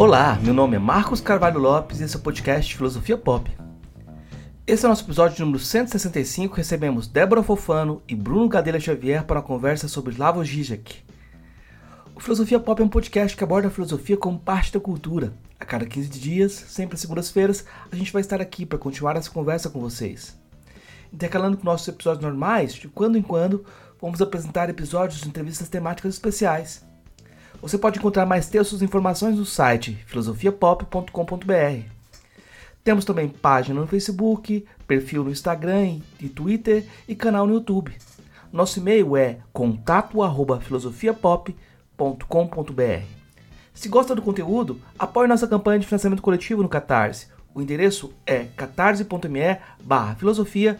Olá, meu nome é Marcos Carvalho Lopes e esse é o podcast Filosofia Pop. Esse é o nosso episódio número 165. Recebemos Débora Fofano e Bruno Gadelha Xavier para uma conversa sobre Slavoj Žižek. O Filosofia Pop é um podcast que aborda a filosofia como parte da cultura. A cada 15 dias, sempre às segundas-feiras, a gente vai estar aqui para continuar essa conversa com vocês. Intercalando com nossos episódios normais, de quando em quando, vamos apresentar episódios de entrevistas temáticas especiais. Você pode encontrar mais textos e informações no site filosofiapop.com.br. Temos também página no Facebook, perfil no Instagram e Twitter e canal no YouTube. Nosso e-mail é contato@filosofiapop.com.br. Se gosta do conteúdo, apoie nossa campanha de financiamento coletivo no Catarse. O endereço é catarse.me barra filosofia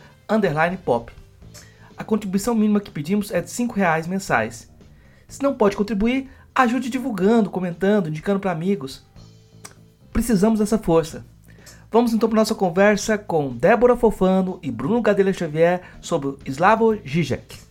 pop. A contribuição mínima que pedimos é de R$ reais mensais. Se não pode contribuir, ajude divulgando, comentando, indicando para amigos. Precisamos dessa força. Vamos então para nossa conversa com Débora Fofano e Bruno Gadelha Xavier sobre Slavoj Žižek.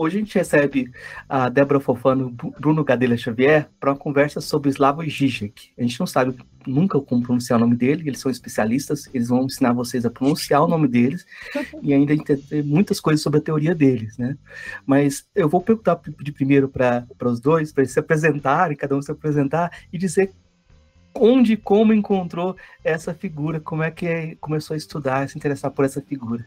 Hoje a gente recebe a Débora Fofano e Bruno Gadelha Xavier para uma conversa sobre Slavoj Žižek. A gente não sabe nunca como pronunciar o nome dele, eles são especialistas, eles vão ensinar vocês a pronunciar o nome deles e ainda entender muitas coisas sobre a teoria deles, né? Mas eu vou perguntar de primeiro para os dois, para eles se apresentarem, cada um se apresentar e dizer onde como encontrou essa figura, como é que começou a estudar, se interessar por essa figura.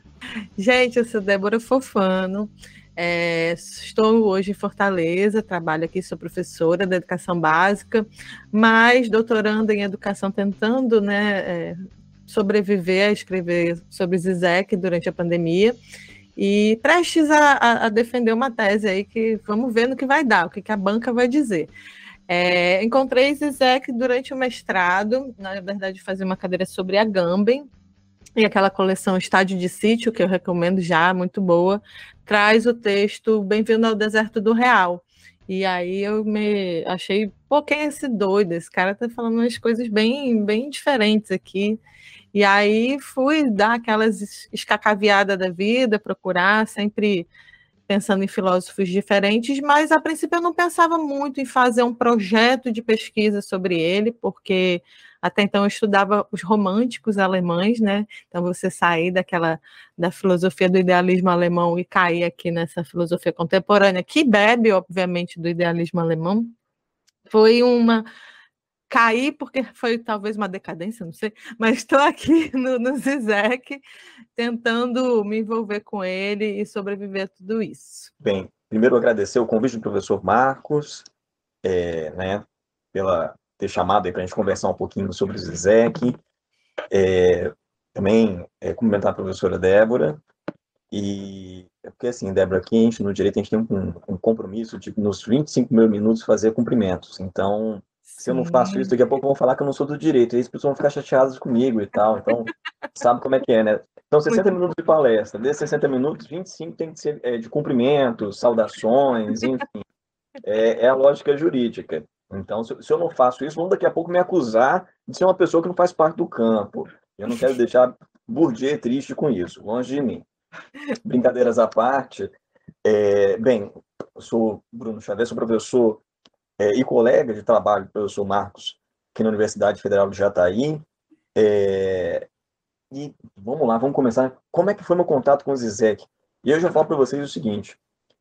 Gente, eu sou Débora Fofano, é, estou hoje em Fortaleza, trabalho aqui, sou professora da educação básica, mas doutorando em educação, tentando né, é, sobreviver a escrever sobre Zizek durante a pandemia e prestes a, a, defender uma tese aí que vamos ver no que vai dar, o que, que a banca vai dizer. É, encontrei Zizek durante o mestrado, na verdade, fazer uma cadeira sobre a Agamben, e aquela coleção Estádio de Sítio, que eu recomendo já, muito boa, traz o texto Bem-vindo ao Deserto do Real. E aí eu me achei, pô, quem é esse doido? Esse cara tá falando umas coisas bem, bem diferentes aqui. E aí fui dar aquelas escacaviadas da vida, procurar sempre pensando em filósofos diferentes, mas a princípio eu não pensava muito em fazer um projeto de pesquisa sobre ele, porque até então eu estudava os românticos alemães, né? Então você sair daquela da filosofia do idealismo alemão e cair aqui nessa filosofia contemporânea que bebe, obviamente, do idealismo alemão, foi uma cair porque foi talvez uma decadência, não sei, mas estou aqui no, no Zizek tentando me envolver com ele e sobreviver a tudo isso. Bem, primeiro agradecer o convite do professor Marcos, é, né, pela ter chamado para a gente conversar um pouquinho sobre o Zizek. É, também é, cumprimentar a professora Débora. E é porque, assim, Débora, aqui a gente, no direito, a gente tem um, um compromisso de, nos 25 mil minutos, fazer cumprimentos. Então. Se eu não faço isso, daqui a pouco vão falar que eu não sou do direito. E aí as pessoas vão ficar chateadas comigo e tal. Então, sabe como é que é, né? Então, 60 Muito minutos de palestra. Desses 60 minutos, 25 tem que ser é, de cumprimentos, saudações, enfim. É, é, a lógica jurídica. Então, se, se, eu não faço isso, vão daqui a pouco me acusar de ser uma pessoa que não faz parte do campo. Eu não quero deixar Bourdieu triste com isso, longe de mim. Brincadeiras à parte, é, bem, eu sou Bruno Xavier, sou professor é, e colega de trabalho do professor Marcos, aqui na Universidade Federal de Jataí. É, e vamos lá, vamos começar. Como é que foi meu contato com o Zizek? E eu já falo para vocês o seguinte: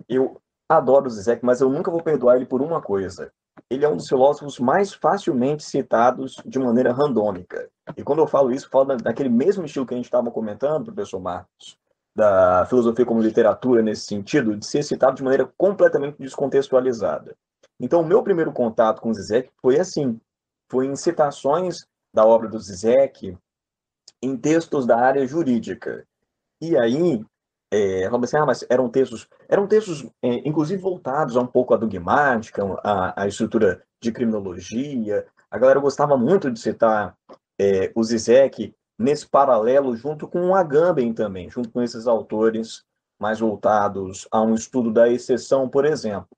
eu adoro o Zizek, mas eu nunca vou perdoar ele por uma coisa ele é um dos filósofos mais facilmente citados de maneira randômica. E quando eu falo isso, falo daquele mesmo estilo que a gente estava comentando, professor Marcos, da filosofia como literatura nesse sentido, de ser citado de maneira completamente descontextualizada. Então, o meu primeiro contato com Zizek foi assim, foi em citações da obra do Zizek, em textos da área jurídica. E aí, é, assim, ah, mas eram textos, eram textos, é, inclusive voltados a um pouco à dogmática, à, à, estrutura de criminologia. A galera gostava muito de citar é, o Zizek nesse paralelo junto com o Agamben também, junto com esses autores mais voltados a um estudo da exceção, por exemplo.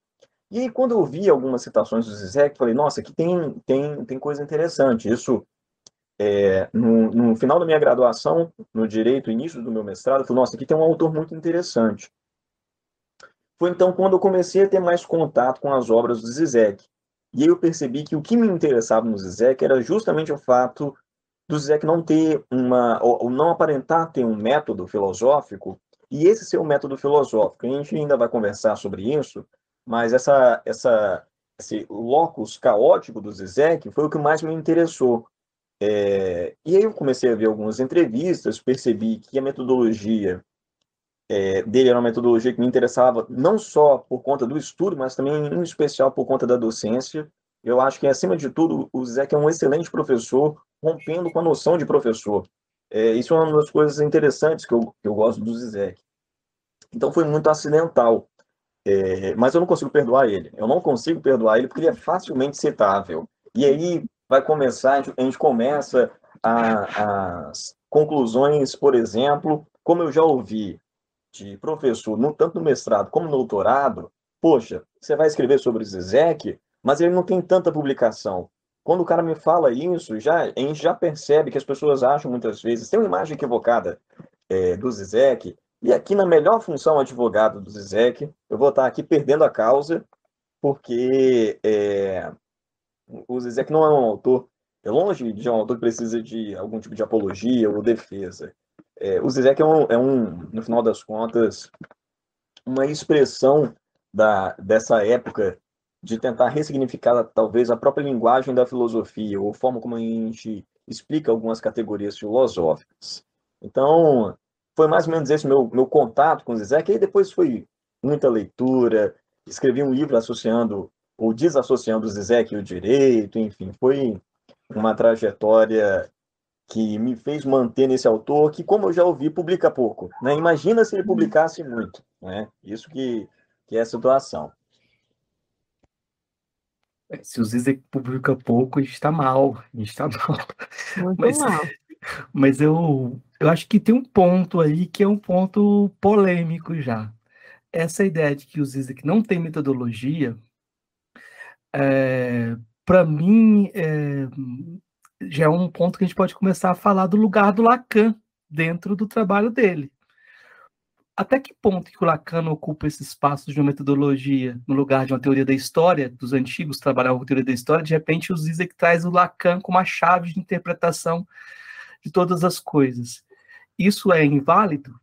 E aí, quando eu vi algumas citações do Zizek, falei, nossa, aqui tem, tem, tem coisa interessante. Isso é, no, no, final da minha graduação, no direito, início do meu mestrado, eu falei, nossa, aqui tem um autor muito interessante. Foi então quando eu comecei a ter mais contato com as obras do Zizek. E aí eu percebi que o que me interessava no Zizek era justamente o fato do Zizek não ter uma, ou não aparentar ter um método filosófico, e esse ser o método filosófico. A gente ainda vai conversar sobre isso, mas essa, essa, esse locus caótico do Zizek foi o que mais me interessou. É, e aí eu comecei a ver algumas entrevistas, percebi que a metodologia é, dele era uma metodologia que me interessava não só por conta do estudo, mas também em especial por conta da docência. Eu acho que, acima de tudo, o Zizek é um excelente professor, rompendo com a noção de professor. É, isso é uma das coisas interessantes que eu, que eu gosto do Zizek. Então foi muito acidental. É, mas eu não consigo perdoar ele. Eu não consigo perdoar ele porque ele é facilmente citável. E aí vai começar, a gente, a gente começa a, as conclusões, por exemplo, como eu já ouvi de professor, no, tanto no mestrado como no doutorado, poxa, você vai escrever sobre Zizek, mas ele não tem tanta publicação. Quando o cara me fala isso, já, a gente já percebe que as pessoas acham muitas vezes, tem uma imagem equivocada é, do Zizek, e aqui na melhor função advogado do Zizek, eu vou estar aqui perdendo a causa, porque é, o Zizek não é um autor, é longe de um autor que precisa de algum tipo de apologia ou defesa. É, o Zizek é um, é um, no final das contas, uma expressão da, dessa época de tentar ressignificar talvez a própria linguagem da filosofia ou forma como a gente explica algumas categorias filosóficas. Então, foi mais ou menos esse meu, meu contato com o Zizek, e depois foi muita leitura, escrevi um livro associando ou desassociando o Zizek e o direito, enfim, foi uma trajetória que me fez manter nesse autor, que, como eu já ouvi, publica pouco. Né? Imagina se ele publicasse muito. Né? Isso que, que é a situação. É, se o Zizek publica pouco, a gente está mal. A gente está mal. Muito mas, mal. Mas eu, eu acho que tem um ponto aí que é um ponto polêmico já. Essa ideia de que o Zizek não tem metodologia, é, para mim, é, já é um ponto que a gente pode começar a falar do lugar do Lacan dentro do trabalho dele. Até que ponto que o Lacan ocupa esse espaço de uma metodologia no lugar de uma teoria da história, dos antigos trabalhavam com teoria da história, de repente o Zizek traz o Lacan como a chave de interpretação de todas as coisas. Isso é inválido?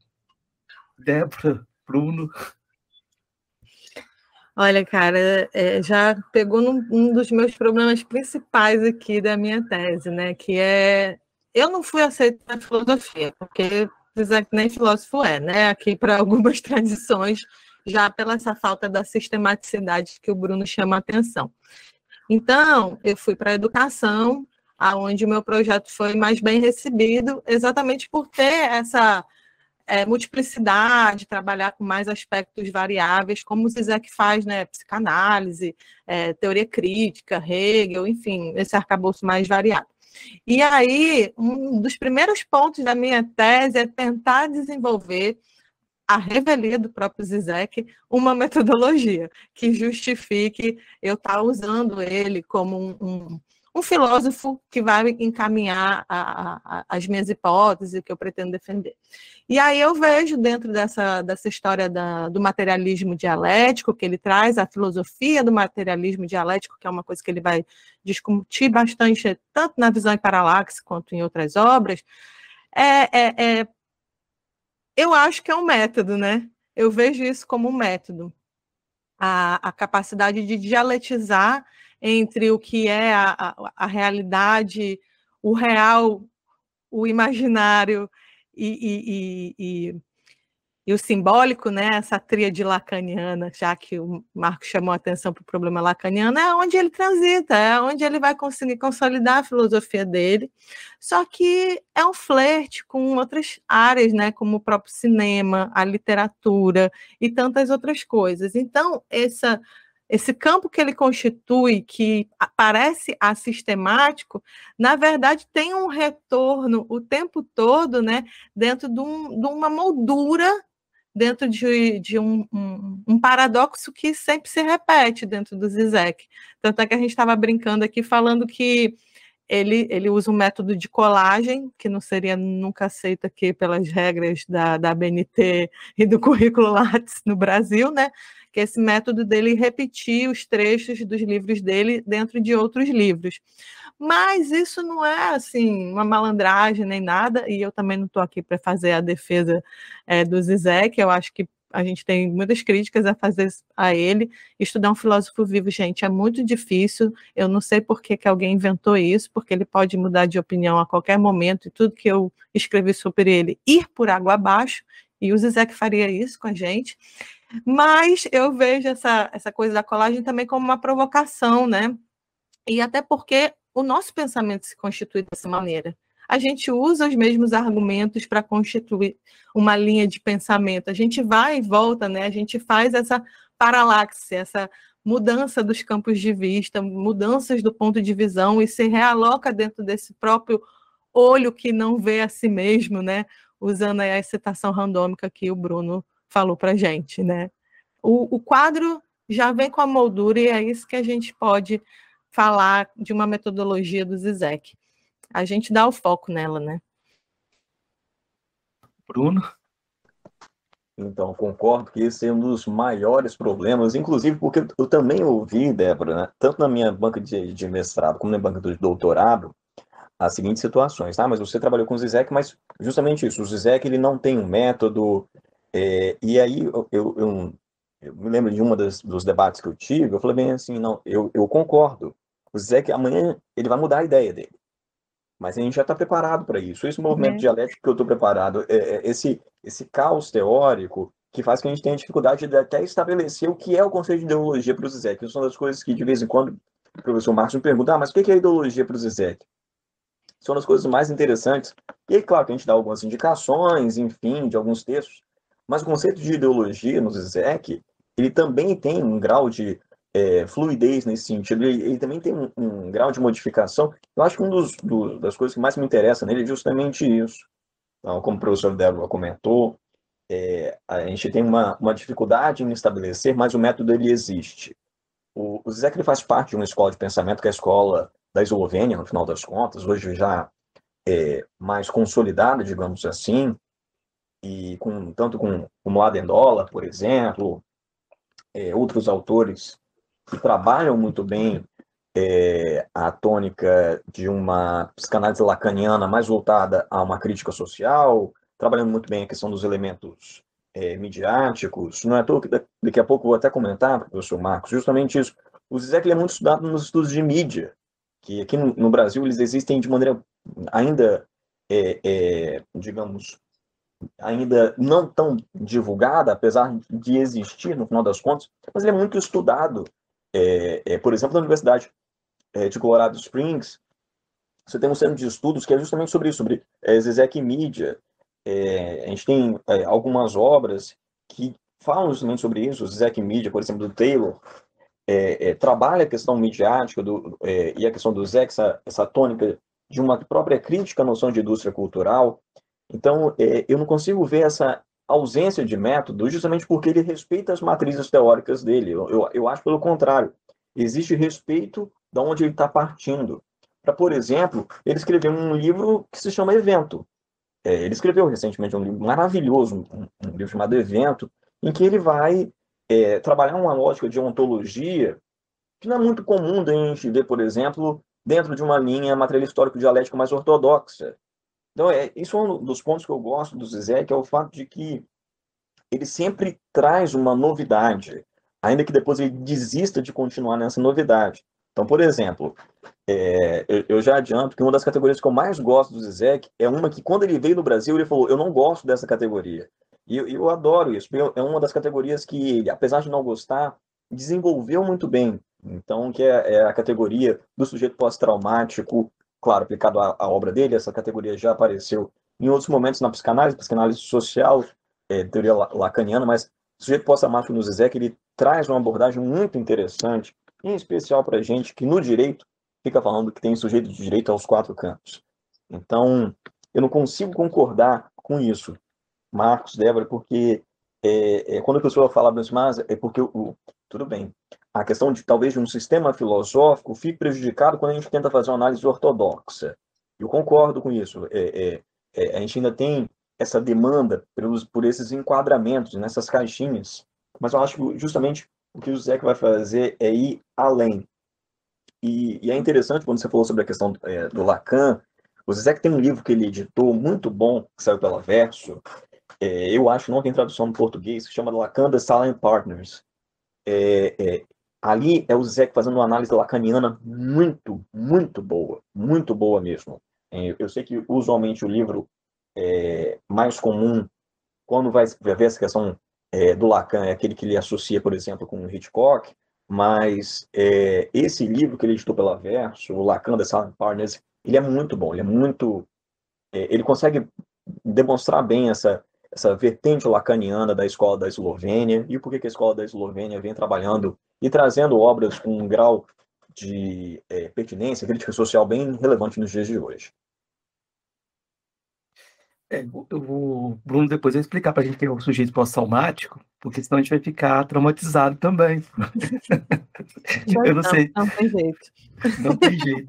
Débora, Bruno? Olha, cara, é, já pegou num, um dos meus problemas principais aqui da minha tese, né? Que é eu não fui aceita na filosofia, porque que nem filósofo é, né? Aqui para algumas tradições, já pela essa falta da sistematicidade que o Bruno chama a atenção. Então, eu fui para a educação, aonde o meu projeto foi mais bem recebido, exatamente por ter essa é, multiplicidade, trabalhar com mais aspectos variáveis, como o Zizek faz, né? Psicanálise, é, teoria crítica, Hegel, enfim, esse arcabouço mais variado. E aí, um dos primeiros pontos da minha tese é tentar desenvolver a revelia do próprio Zizek uma metodologia que justifique eu estar usando ele como um, um um filósofo que vai encaminhar a, a, as minhas hipóteses que eu pretendo defender. E aí eu vejo dentro dessa, dessa história da, do materialismo dialético, que ele traz a filosofia do materialismo dialético, que é uma coisa que ele vai discutir bastante, tanto na visão em paralaxe quanto em outras obras, é, é, é, eu acho que é um método, né? Eu vejo isso como um método. A, a capacidade de dialetizar entre o que é a, a, a realidade, o real, o imaginário e, e, e, e, o simbólico, né? essa tríade lacaniana, já que o Marco chamou a atenção para o problema lacaniano, é onde ele transita, é onde ele vai conseguir consolidar a filosofia dele. Só que é um flerte com outras áreas, né? como o próprio cinema, a literatura e tantas outras coisas. Então, essa esse campo que ele constitui, que parece assistemático, na verdade tem um retorno o tempo todo, né, dentro de, um, de uma moldura, dentro de, de um, um, um, paradoxo que sempre se repete dentro do Zizek. Tanto é que a gente estava brincando aqui falando que ele, ele usa um método de colagem, que não seria nunca aceito aqui pelas regras da, da BNT e do currículo Lattes no Brasil, né? Que é esse método dele repetir os trechos dos livros dele dentro de outros livros. Mas isso não é assim uma malandragem nem nada, e eu também não estou aqui para fazer a defesa é, do Zizek, eu acho que a gente tem muitas críticas a fazer a ele. Estudar um filósofo vivo, gente, é muito difícil. Eu não sei por que, que alguém inventou isso, porque ele pode mudar de opinião a qualquer momento e tudo que eu escrevi sobre ele ir por água abaixo. E o Zizek faria isso com a gente. Mas eu vejo essa, essa coisa da colagem também como uma provocação, né? E até porque o nosso pensamento se constitui dessa maneira a gente usa os mesmos argumentos para constituir uma linha de pensamento. A gente vai e volta, né? A gente faz essa paralaxe, essa mudança dos campos de vista, mudanças do ponto de visão e se realoca dentro desse próprio olho que não vê a si mesmo, né? Usando a excitação randômica que o Bruno falou para gente, né? O, o quadro já vem com a moldura e é isso que a gente pode falar de uma metodologia do Zizek a gente dá o foco nela, né? Bruno? Então, concordo que esse é um dos maiores problemas, inclusive porque eu também ouvi, Débora, né, tanto na minha banca de, de mestrado como na banca do doutorado, as seguintes situações, tá? Mas você trabalhou com o Zizek, mas justamente isso, o Zizek ele não tem um método, é, e aí eu, eu, eu, eu, me lembro de uma das, dos debates que eu tive, eu falei bem assim, não, eu, eu concordo, o Zizek amanhã ele vai mudar a ideia dele, mas a gente já está preparado para isso. Esse movimento uhum. dialético que eu estou preparado, é, é, esse, esse caos teórico que faz que a gente tenha dificuldade de até estabelecer o que é o conceito de ideologia para o Zizek. Isso é uma das coisas que, de vez em quando, o professor Marcos me pergunta, ah, mas o que é ideologia para o Zizek? São das coisas mais interessantes. E aí, claro, que a gente dá algumas indicações, enfim, de alguns textos, mas o conceito de ideologia no Zizek, ele também tem um grau de é, fluidez nesse sentido. Ele, ele também tem um, um, grau de modificação. Eu acho que uma do, das coisas que mais me interessa nele é justamente isso. Então, como o professor Débora comentou, é, a gente tem uma, uma dificuldade em estabelecer, mas o método ele existe. O, o Zizek faz parte de uma escola de pensamento que é a escola da Eslovênia, no final das contas, hoje já é, mais consolidada, digamos assim, e com tanto com o Mladen por exemplo, é, outros autores que trabalham muito bem é, a tônica de uma psicanálise lacaniana mais voltada a uma crítica social, trabalhando muito bem a questão dos elementos é, midiáticos. Não é à toa que daqui a pouco vou até comentar, professor Marcos, justamente isso. O Zizek é muito estudado nos estudos de mídia, que aqui no, no Brasil eles existem de maneira ainda, é, é, digamos, ainda não tão divulgada, apesar de existir no final das contas, mas ele é muito estudado é, é, por exemplo, na Universidade é, de Colorado Springs, você tem um centro de estudos que é justamente sobre isso, sobre é, Zizek Mídia. É, a gente tem algumas obras que falam justamente sobre isso, o Zizek Mídia, por exemplo, do Taylor, é, é, trabalha a questão midiática do, é, e a questão do Zé, essa, essa tônica de uma própria crítica à noção de indústria cultural. Então, eu não consigo ver essa ausência de método justamente porque ele respeita as matrizes teóricas dele. Eu, eu, eu acho pelo contrário. Existe respeito de onde ele está partindo. Para, por exemplo, ele escreveu um livro que se chama Evento. É, ele escreveu recentemente um livro maravilhoso, um, um livro chamado Evento, em que ele vai é, trabalhar uma lógica de ontologia que não é muito comum a gente ver, por exemplo, dentro de uma linha material histórico dialética mais ortodoxa. Então, é, isso é um dos pontos que eu gosto do Zizek, é o fato de que ele sempre traz uma novidade, ainda que depois ele desista de continuar nessa novidade. Então, por exemplo, é, eu, eu, já adianto que uma das categorias que eu mais gosto do Zizek é uma que, quando ele veio no Brasil, ele falou: Eu não gosto dessa categoria. E eu, eu adoro isso, é uma das categorias que apesar de não gostar, desenvolveu muito bem. Então, que é, é a categoria do sujeito pós-traumático claro, aplicado à, à, obra dele, essa categoria já apareceu em outros momentos na psicanálise, psicanálise social, é, teoria lacaniana, mas o sujeito pós-traumático no Zizek, ele traz uma abordagem muito interessante, em especial para a gente que no direito fica falando que tem sujeito de direito aos quatro cantos. Então, eu não consigo concordar com isso, Marcos, Débora, porque é, é, quando a pessoa fala mas é porque o, tudo bem, a questão de talvez de um sistema filosófico fique prejudicado quando a gente tenta fazer uma análise ortodoxa. Eu concordo com isso. É, é, é, a gente ainda tem essa demanda pelos, por esses enquadramentos nessas caixinhas, mas eu acho que justamente o que o Zé vai fazer é ir além. E, e, é interessante quando você falou sobre a questão é, do Lacan. O Zizek tem um livro que ele editou muito bom, que saiu pela Verso. É, eu acho, não tem tradução no português, que chama Lacan The Silent Partners. É, é ali é o Zizek fazendo uma análise lacaniana muito, muito boa. Muito boa mesmo. É, eu sei que usualmente o livro é, mais comum, quando vai ver essa questão do Lacan, é aquele que ele associa, por exemplo, com Hitchcock, mas é, esse livro que ele editou pela Verso, o Lacan The Silent Partners, ele é muito bom, ele é muito... É, ele consegue demonstrar bem essa, essa vertente lacaniana da escola da Eslovênia e por que a escola da Eslovênia vem trabalhando e trazendo obras com um grau de é, pertinência, crítica social bem relevante nos dias de hoje. É, o Bruno depois vai explicar para a gente que é o sujeito pós-traumático, porque senão a gente vai ficar traumatizado também. eu não, não sei. Não tem jeito. Não tem jeito.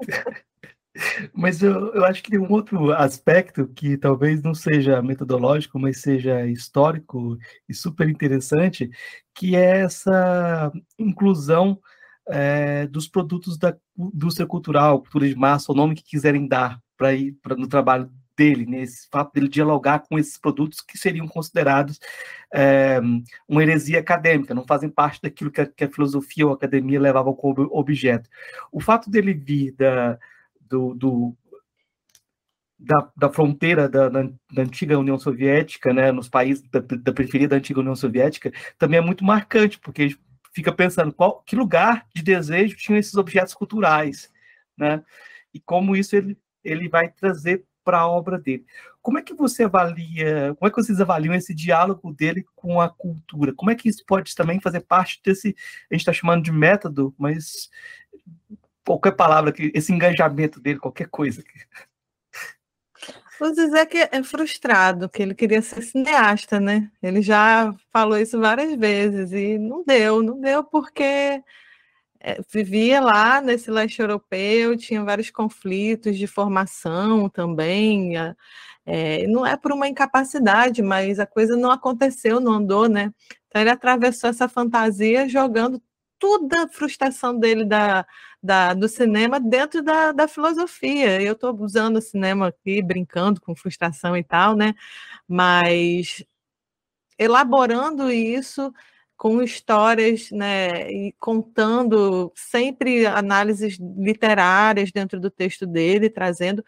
Mas eu, eu acho que tem um outro aspecto que talvez não seja metodológico, mas seja histórico e super interessante, que é essa inclusão é, dos produtos da indústria cultural, cultura de massa, o nome que quiserem dar para ir pra, no trabalho dele, nesse né, fato dele dialogar com esses produtos que seriam considerados é, uma heresia acadêmica, não fazem parte daquilo que a, que a, filosofia ou a academia levavam como objeto. O fato dele vir da, do, do da, da, fronteira da, da, da, antiga União Soviética, né, nos países da, da periferia da antiga União Soviética, também é muito marcante, porque a gente fica pensando qual, que lugar de desejo tinham esses objetos culturais, né, e como isso ele, ele vai trazer para a obra dele. Como é que você avalia, como é que vocês avaliam esse diálogo dele com a cultura? Como é que isso pode também fazer parte desse, a gente está chamando de método, mas qualquer palavra, que esse engajamento dele, qualquer coisa. O Zizek é frustrado, que ele queria ser cineasta, né? Ele já falou isso várias vezes e não deu, não deu porque é, vivia lá nesse leste europeu, tinha vários conflitos de formação também. É, não é por uma incapacidade, mas a coisa não aconteceu, não andou, né? Então ele atravessou essa fantasia jogando toda a frustração dele da, da, do cinema dentro da, da filosofia. Eu estou usando o cinema aqui, brincando com frustração e tal, né? Mas elaborando isso com histórias, né, e contando sempre análises literárias dentro do texto dele, trazendo.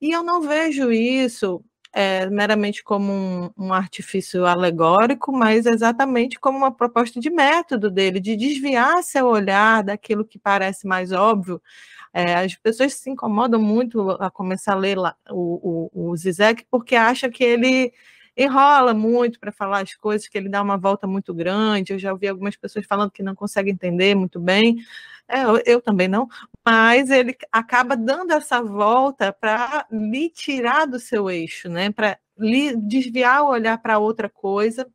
E eu não vejo isso é, meramente como um, um, artifício alegórico, mas exatamente como uma proposta de método dele, de desviar seu olhar daquilo que parece mais óbvio. É, as pessoas se incomodam muito a começar a ler lá, o, o, o Zizek porque acham que ele enrola muito para falar as coisas, que ele dá uma volta muito grande. Eu já ouvi algumas pessoas falando que não conseguem entender muito bem. É, eu, eu, também não, mas ele acaba dando essa volta para lhe tirar do seu eixo, né? Para lhe desviar o olhar para outra coisa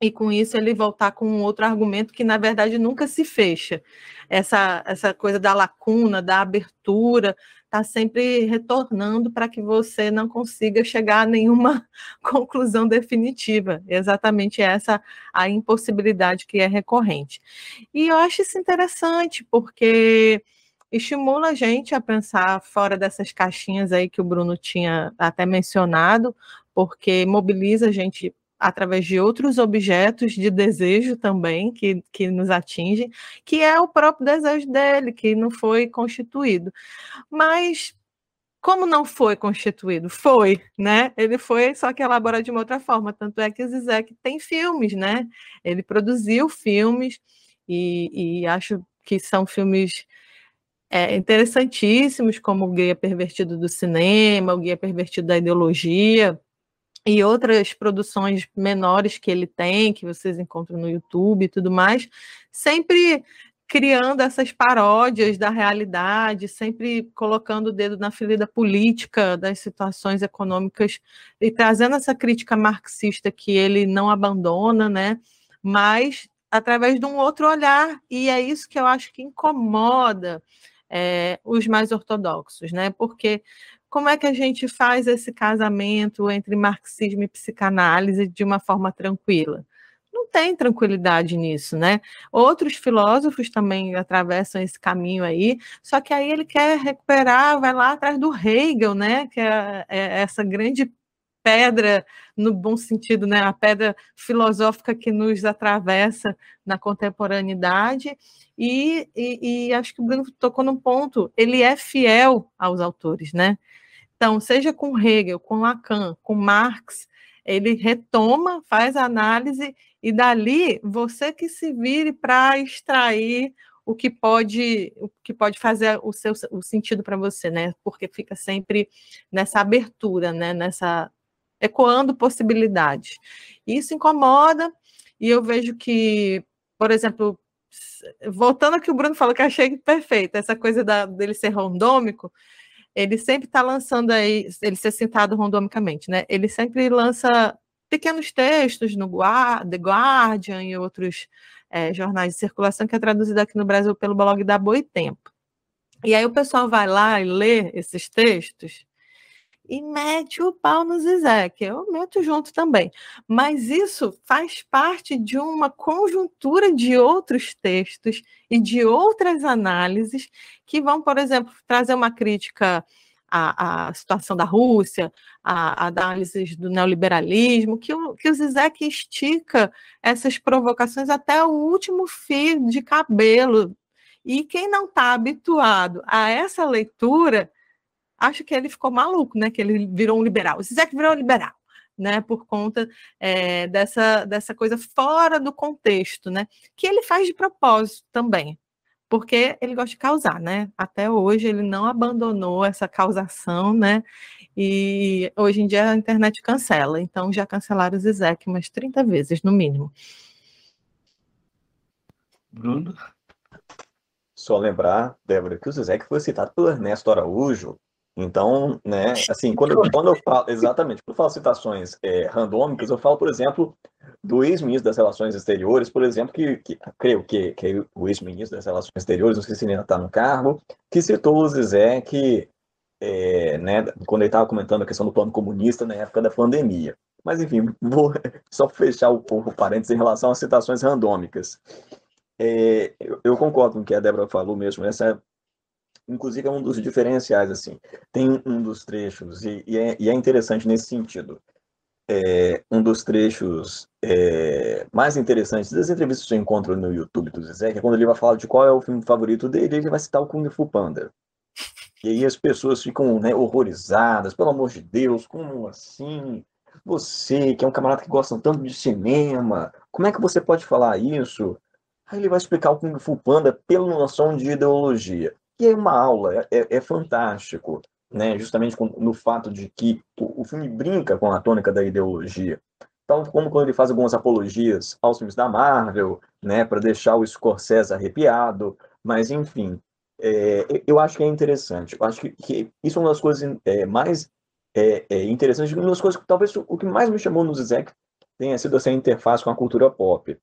e com isso ele voltar com um outro argumento que na verdade nunca se fecha. Essa essa coisa da lacuna, da abertura, está sempre retornando para que você não consiga chegar a nenhuma conclusão definitiva. Exatamente essa a impossibilidade que é recorrente. E eu acho isso interessante, porque estimula a gente a pensar fora dessas caixinhas aí que o Bruno tinha até mencionado, porque mobiliza a gente através de outros objetos de desejo também que, que nos atingem, que é o próprio desejo dele, que não foi constituído. Mas como não foi constituído? Foi, né? Ele foi, só que elaborado de uma outra forma. Tanto é que Zizek tem filmes, né? Ele produziu filmes e, e acho que são filmes é, interessantíssimos, como o Guia Pervertido do Cinema, o Guia Pervertido da Ideologia, e outras produções menores que ele tem, que vocês encontram no YouTube e tudo mais, sempre criando essas paródias da realidade, sempre colocando o dedo na ferida política das situações econômicas e trazendo essa crítica marxista que ele não abandona, né? Mas através de um outro olhar, e é isso que eu acho que incomoda é, os mais ortodoxos, né? Porque como é que a gente faz esse casamento entre marxismo e psicanálise de uma forma tranquila? Não tem tranquilidade nisso, né? Outros filósofos também atravessam esse caminho aí, só que aí ele quer recuperar, vai lá atrás do Hegel, né? Que é, é essa grande pedra, no bom sentido, né, a pedra filosófica que nos atravessa na contemporaneidade, e, e, e, acho que o Bruno tocou num ponto, ele é fiel aos autores, né? Então, seja com Hegel, com Lacan, com Marx, ele retoma, faz a análise, e dali você que se vire para extrair o que pode o que pode fazer o seu o sentido para você, né? Porque fica sempre nessa abertura, né? Nessa ecoando possibilidades. Isso incomoda, e eu vejo que, por exemplo, voltando ao que o Bruno falou, que achei perfeito, essa coisa da, dele ser randômico, ele sempre está lançando aí, ele ser citado randomicamente, né? Ele sempre lança pequenos textos no The Guardian e outros é, jornais de circulação, que é traduzido aqui no Brasil pelo blog da Boitempo. E aí o pessoal vai lá e lê esses textos e mete o pau no Zizek. Eu meto junto também. Mas isso faz parte de uma conjuntura de outros textos e de outras análises que vão, por exemplo, trazer uma crítica à, à situação da Rússia, a, análises do neoliberalismo, que o, que o Zizek estica essas provocações até o último fio de cabelo. E quem não está habituado a essa leitura acho que ele ficou maluco, né? Que ele virou um liberal. O Zizek virou um liberal, né? Por conta é, dessa, dessa coisa fora do contexto, né? Que ele faz de propósito também, porque ele gosta de causar, né? Até hoje ele não abandonou essa causação, né? E hoje em dia a internet cancela, então já cancelaram o Zizek umas 30 vezes, no mínimo. Bruno? Só lembrar, Débora, que o Zizek foi citado pelo Ernesto Araújo então, né, assim, quando eu, quando eu falo, exatamente, quando eu falo citações é, randômicas, eu falo, por exemplo, do ex-ministro das Relações Exteriores, por exemplo, que, que creio que, que é o ex-ministro das Relações Exteriores, não sei se ele ainda está no cargo, que citou o Zizek, é, né, quando ele estava comentando a questão do plano comunista na época da pandemia. Mas, enfim, vou só fechar o, o parênteses em relação às citações randômicas. É, eu, eu, concordo com o que a Débora falou mesmo, essa inclusive é um dos diferenciais, assim. Tem um dos trechos, e, e, é, e é, interessante nesse sentido. É, um dos trechos é, mais interessantes das entrevistas que eu encontro no YouTube do que é quando ele vai falar de qual é o filme favorito dele, ele vai citar o Kung Fu Panda. E aí as pessoas ficam né, horrorizadas, pelo amor de Deus, como assim? Você, que é um camarada que gosta tanto de cinema, como é que você pode falar isso? Aí ele vai explicar o Kung Fu Panda pela noção de ideologia. E é uma aula, é, é, é fantástico, né? justamente no fato de que o, o, filme brinca com a tônica da ideologia. Tal como quando ele faz algumas apologias aos filmes da Marvel, né, para deixar o Scorsese arrepiado, mas enfim, é, eu acho que é interessante. Eu acho que, que isso é uma das coisas é, mais é, é interessantes, uma das coisas que talvez o que mais me chamou no Zizek tenha sido essa interface com a cultura pop.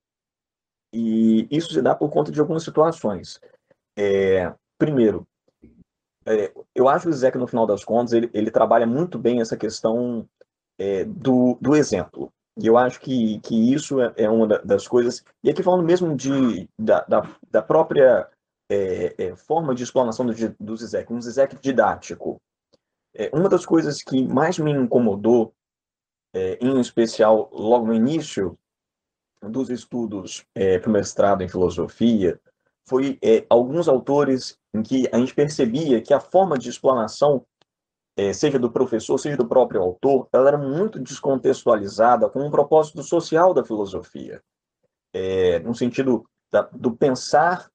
E isso se dá por conta de algumas situações. É, Primeiro, é, eu acho que o Zeke, no final das contas, ele, ele trabalha muito bem essa questão é, do, do exemplo. E eu acho que, que isso é, é uma das coisas. E aqui falando mesmo de, da, da, da própria é, é, forma de explanação do, do Zizek, um Zizek didático. É, uma das coisas que mais me incomodou, em especial logo no início dos estudos para o mestrado em filosofia, foi é, alguns autores em que a gente percebia que a forma de explanação, é, seja do professor, seja do próprio autor, ela era muito descontextualizada com um propósito social da filosofia, é, no sentido da, do pensar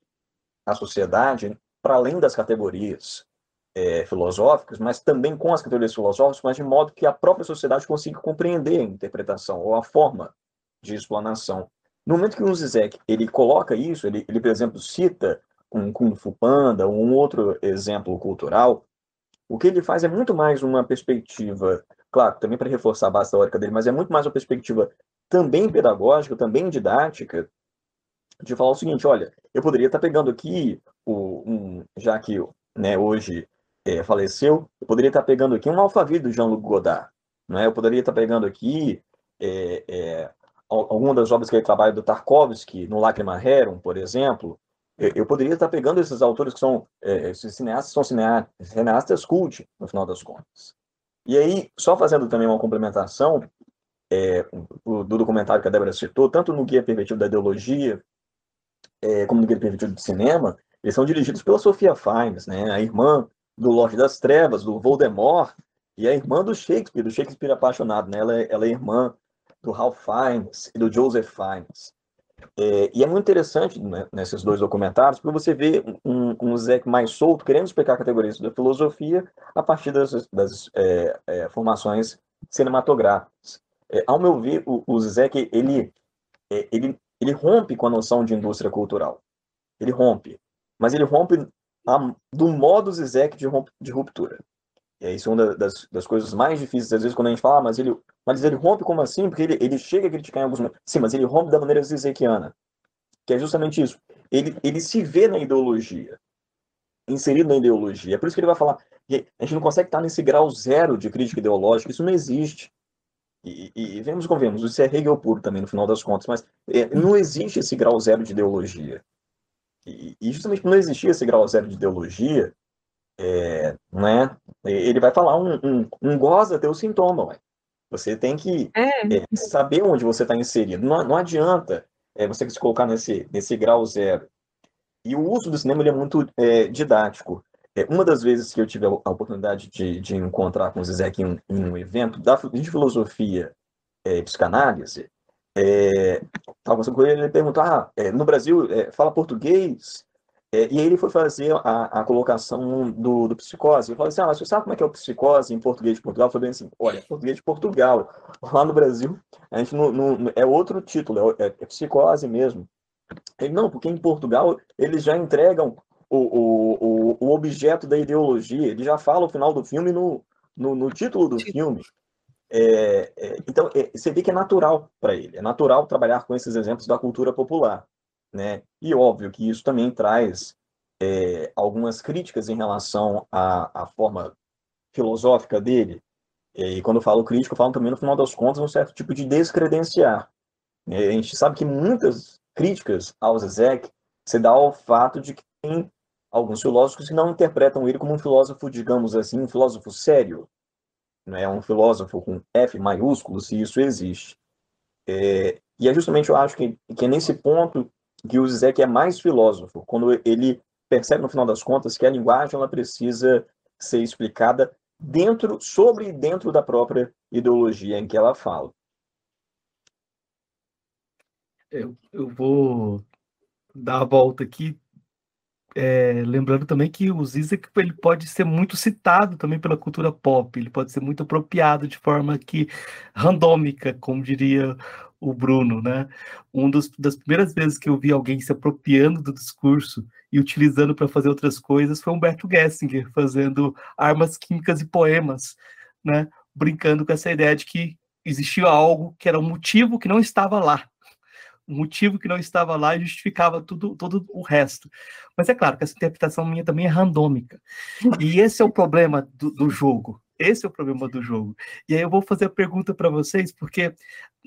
a sociedade para além das categorias é, filosóficas, mas também com as categorias filosóficas, mas de modo que a própria sociedade consiga compreender a interpretação ou a forma de explanação. No momento que o Zizek ele coloca isso, ele, ele, por exemplo, cita um Kung Fu Panda, um outro exemplo cultural, o que ele faz é muito mais uma perspectiva, claro, também para reforçar a base teórica dele, mas é muito mais uma perspectiva também pedagógica, também didática, de falar o seguinte, olha, eu poderia estar pegando aqui, o, um, já que né, hoje é, faleceu, eu poderia estar pegando aqui um alfaville do Jean-Luc Godard, né? eu poderia estar pegando aqui é, é, alguma das obras que ele trabalha do Tarkovsky, no Lacrima Heron, por exemplo, eu poderia estar pegando esses autores que são, é, esses cineastas são cineastas cult, no final das contas. E aí, só fazendo também uma complementação é, do documentário que a Débora citou, tanto no Guia Pervertido da Ideologia, é, como no Guia Pervertido do Cinema, eles são dirigidos pela Sofia Fiennes, né, a irmã do Lorde das Trevas, do Voldemort, e a irmã do Shakespeare, do Shakespeare apaixonado. Né, ela, é, ela é irmã do Ralph Fiennes e do Joseph Fiennes. É, e é muito interessante né, nesses dois documentários, porque você vê um, um Zé mais solto, querendo explicar categorias da filosofia a partir das, das é, é, formações cinematográficas. É, ao meu ver, o, o Zizek, ele, é, ele, ele rompe com a noção de indústria cultural. Ele rompe. Mas ele rompe a, do modo Zizek de, de ruptura. É isso é uma das, das coisas mais difíceis, às vezes, quando a gente fala, ah, mas ele, mas ele rompe como assim? Porque ele, ele chega a criticar em alguns momentos. Sim, mas ele rompe da maneira zizekiana. Que é justamente isso. Ele, ele se vê na ideologia. Inserido na ideologia. É por isso que ele vai falar. A gente não consegue estar nesse grau zero de crítica ideológica. Isso não existe. E, e, e vemos como vemos, isso é Hegel puro também, no final das contas, mas é, não existe esse grau zero de ideologia. E, e justamente por não existir esse grau zero de ideologia, é, né, ele vai falar um, um, um goza teu sintoma, ué. Você tem que é. É, saber onde você está inserido. Não, não adianta é, você se colocar nesse, nesse grau zero. E o uso do cinema é muito é, didático. É, uma das vezes que eu tive a oportunidade de, de encontrar com o Zizek em, em um evento da, de filosofia e psicanálise, é, conversando com ele, ele perguntou, ah, no Brasil fala português? É, e aí ele foi fazer a, a colocação do, do psicose. Eu falei assim, ah, você sabe como é que é o psicose em português de Portugal? Eu falei assim, olha, português de Portugal. Lá no Brasil, a gente não, não é outro título, é, é psicose mesmo. Ele, não, porque em Portugal eles já entregam o, o, o, objeto da ideologia. Ele já fala o final do filme no, no, no título do filme. É, é, então, é, você vê que é natural para ele. É natural trabalhar com esses exemplos da cultura popular. Né? E óbvio que isso também traz é, algumas críticas em relação à, à forma filosófica dele. E quando eu falo crítico, eu falo também, no final das contas, um certo tipo de descredenciar. A gente sabe que muitas críticas ao Zizek se dá ao fato de que tem alguns filósofos que não interpretam ele como um filósofo, digamos assim, um filósofo sério, né? um filósofo com F maiúsculo, se isso existe. É, e é justamente, eu acho que, que é nesse ponto que o Zizek é mais filósofo, quando ele percebe, no final das contas, que a linguagem ela precisa ser explicada dentro, sobre e dentro da própria ideologia em que ela fala. Eu, eu vou dar a volta aqui é, lembrando também que o Zizek ele pode ser muito citado também pela cultura pop, ele pode ser muito apropriado de forma que randômica, como diria o Bruno, né? Um dos, das primeiras vezes que eu vi alguém se apropriando do discurso e utilizando para fazer outras coisas foi Humberto Gessinger fazendo armas químicas e poemas, né? Brincando com essa ideia de que existia algo que era um motivo que não estava lá, motivo que não estava lá e justificava tudo, todo o resto. Mas é claro que essa interpretação minha também é randômica. E esse é o problema do, do jogo. Esse é o problema do jogo. E aí eu vou fazer a pergunta para vocês, porque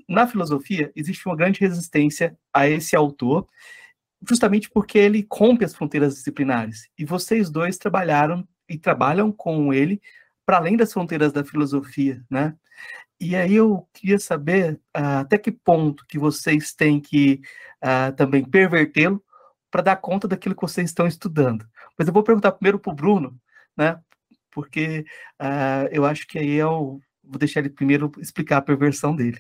na filosofia existe uma grande resistência a esse autor, justamente porque ele rompe as fronteiras disciplinares. E vocês dois trabalharam e trabalham com ele para além das fronteiras da filosofia, né? E aí eu queria saber uh, até que ponto que vocês têm que uh, também pervertê-lo para dar conta daquilo que vocês estão estudando. Mas eu vou perguntar primeiro para o Bruno, né? Porque uh, eu acho que aí eu vou deixar ele primeiro explicar a perversão dele.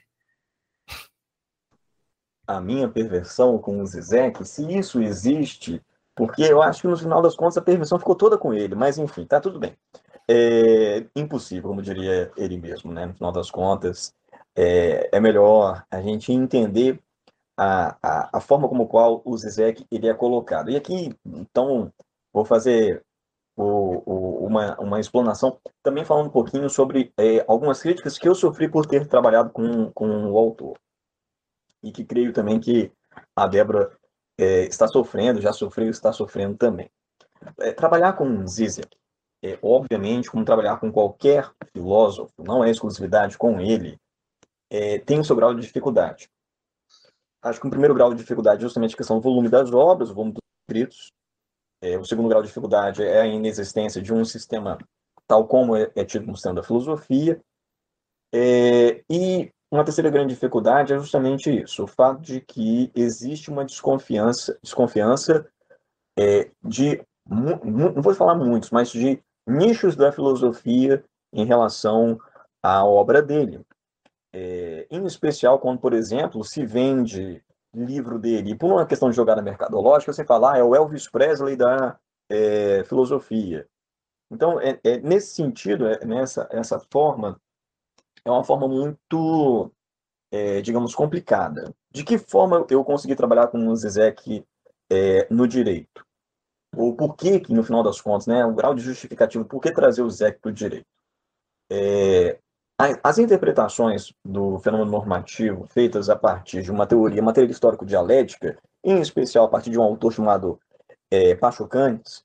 A minha perversão com o Zizek, se isso existe, porque eu acho que no final das contas a perversão ficou toda com ele, mas enfim, tá tudo bem é impossível, como diria ele mesmo, né? No final das contas, é, é melhor a gente entender a, a, a, forma como qual o Zizek ele é colocado. E aqui, então, vou fazer o, o, uma, uma explanação, também falando um pouquinho sobre é, algumas críticas que eu sofri por ter trabalhado com, com o autor. E que creio também que a Débora é, está sofrendo, já sofreu, está sofrendo também. É, trabalhar com Zizek, é, obviamente, como trabalhar com qualquer filósofo, não é exclusividade com ele, é, tem o seu grau de dificuldade. Acho que o primeiro grau de dificuldade é justamente a questão do volume das obras, o volume dos escritos. É, o segundo grau de dificuldade é a inexistência de um sistema tal como é, é tido como sendo a filosofia. É, e uma terceira grande dificuldade é justamente isso, o fato de que existe uma desconfiança, desconfiança é, de, não vou falar muitos, mas de nichos da filosofia em relação à obra dele. É, em especial quando, por exemplo, se vende livro dele, e por uma questão de jogada mercadológica, você fala, ah, é o Elvis Presley da é, filosofia. Então, é, é, nesse sentido, é, nessa essa forma, é uma forma muito, é, digamos, complicada. De que forma eu consegui trabalhar com o Zizek é, no direito? Ou por que, que, no final das contas, né, o grau de justificativo, por que trazer o Zizek para o direito? É, as interpretações do fenômeno normativo feitas a partir de uma teoria matéria histórico-dialética, em especial a partir de um autor chamado é, Pachocanes,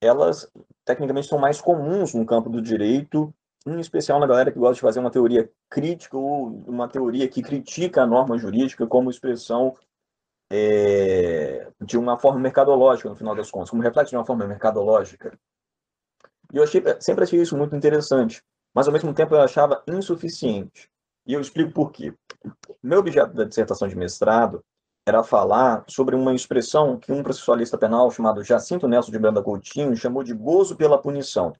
elas tecnicamente são mais comuns no campo do direito, em especial na galera que gosta de fazer uma teoria crítica ou uma teoria que critica a norma jurídica como expressão é, de uma forma mercadológica, no final das contas, como reflexo de uma forma mercadológica. E eu achei, sempre achei isso muito interessante, mas ao mesmo tempo eu achava insuficiente. E eu explico por quê. Meu objeto da dissertação de mestrado era falar sobre uma expressão que um processualista penal chamado Jacinto Nelson de Branda Coutinho chamou de gozo pela punição.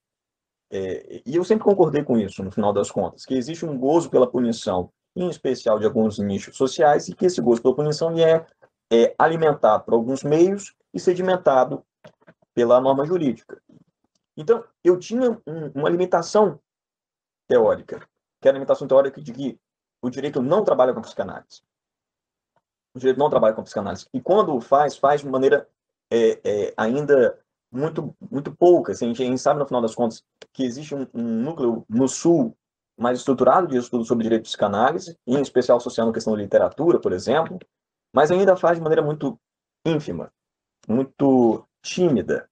É, e eu sempre concordei com isso, no final das contas, que existe um gozo pela punição, em especial de alguns nichos sociais, e que esse gozo pela punição é, é alimentado por alguns meios e sedimentado pela norma jurídica. Então, eu tinha um, uma limitação teórica, que é a limitação teórica de que o direito não trabalha com psicanálise o direito não trabalha com psicanálise. E quando faz, faz de maneira é, é, ainda muito, muito pouca. Assim, a, gente, sabe, no final das contas, que existe um, um, núcleo no Sul mais estruturado de estudo sobre direito de psicanálise, em especial associando a questão da literatura, por exemplo, mas ainda faz de maneira muito ínfima, muito tímida.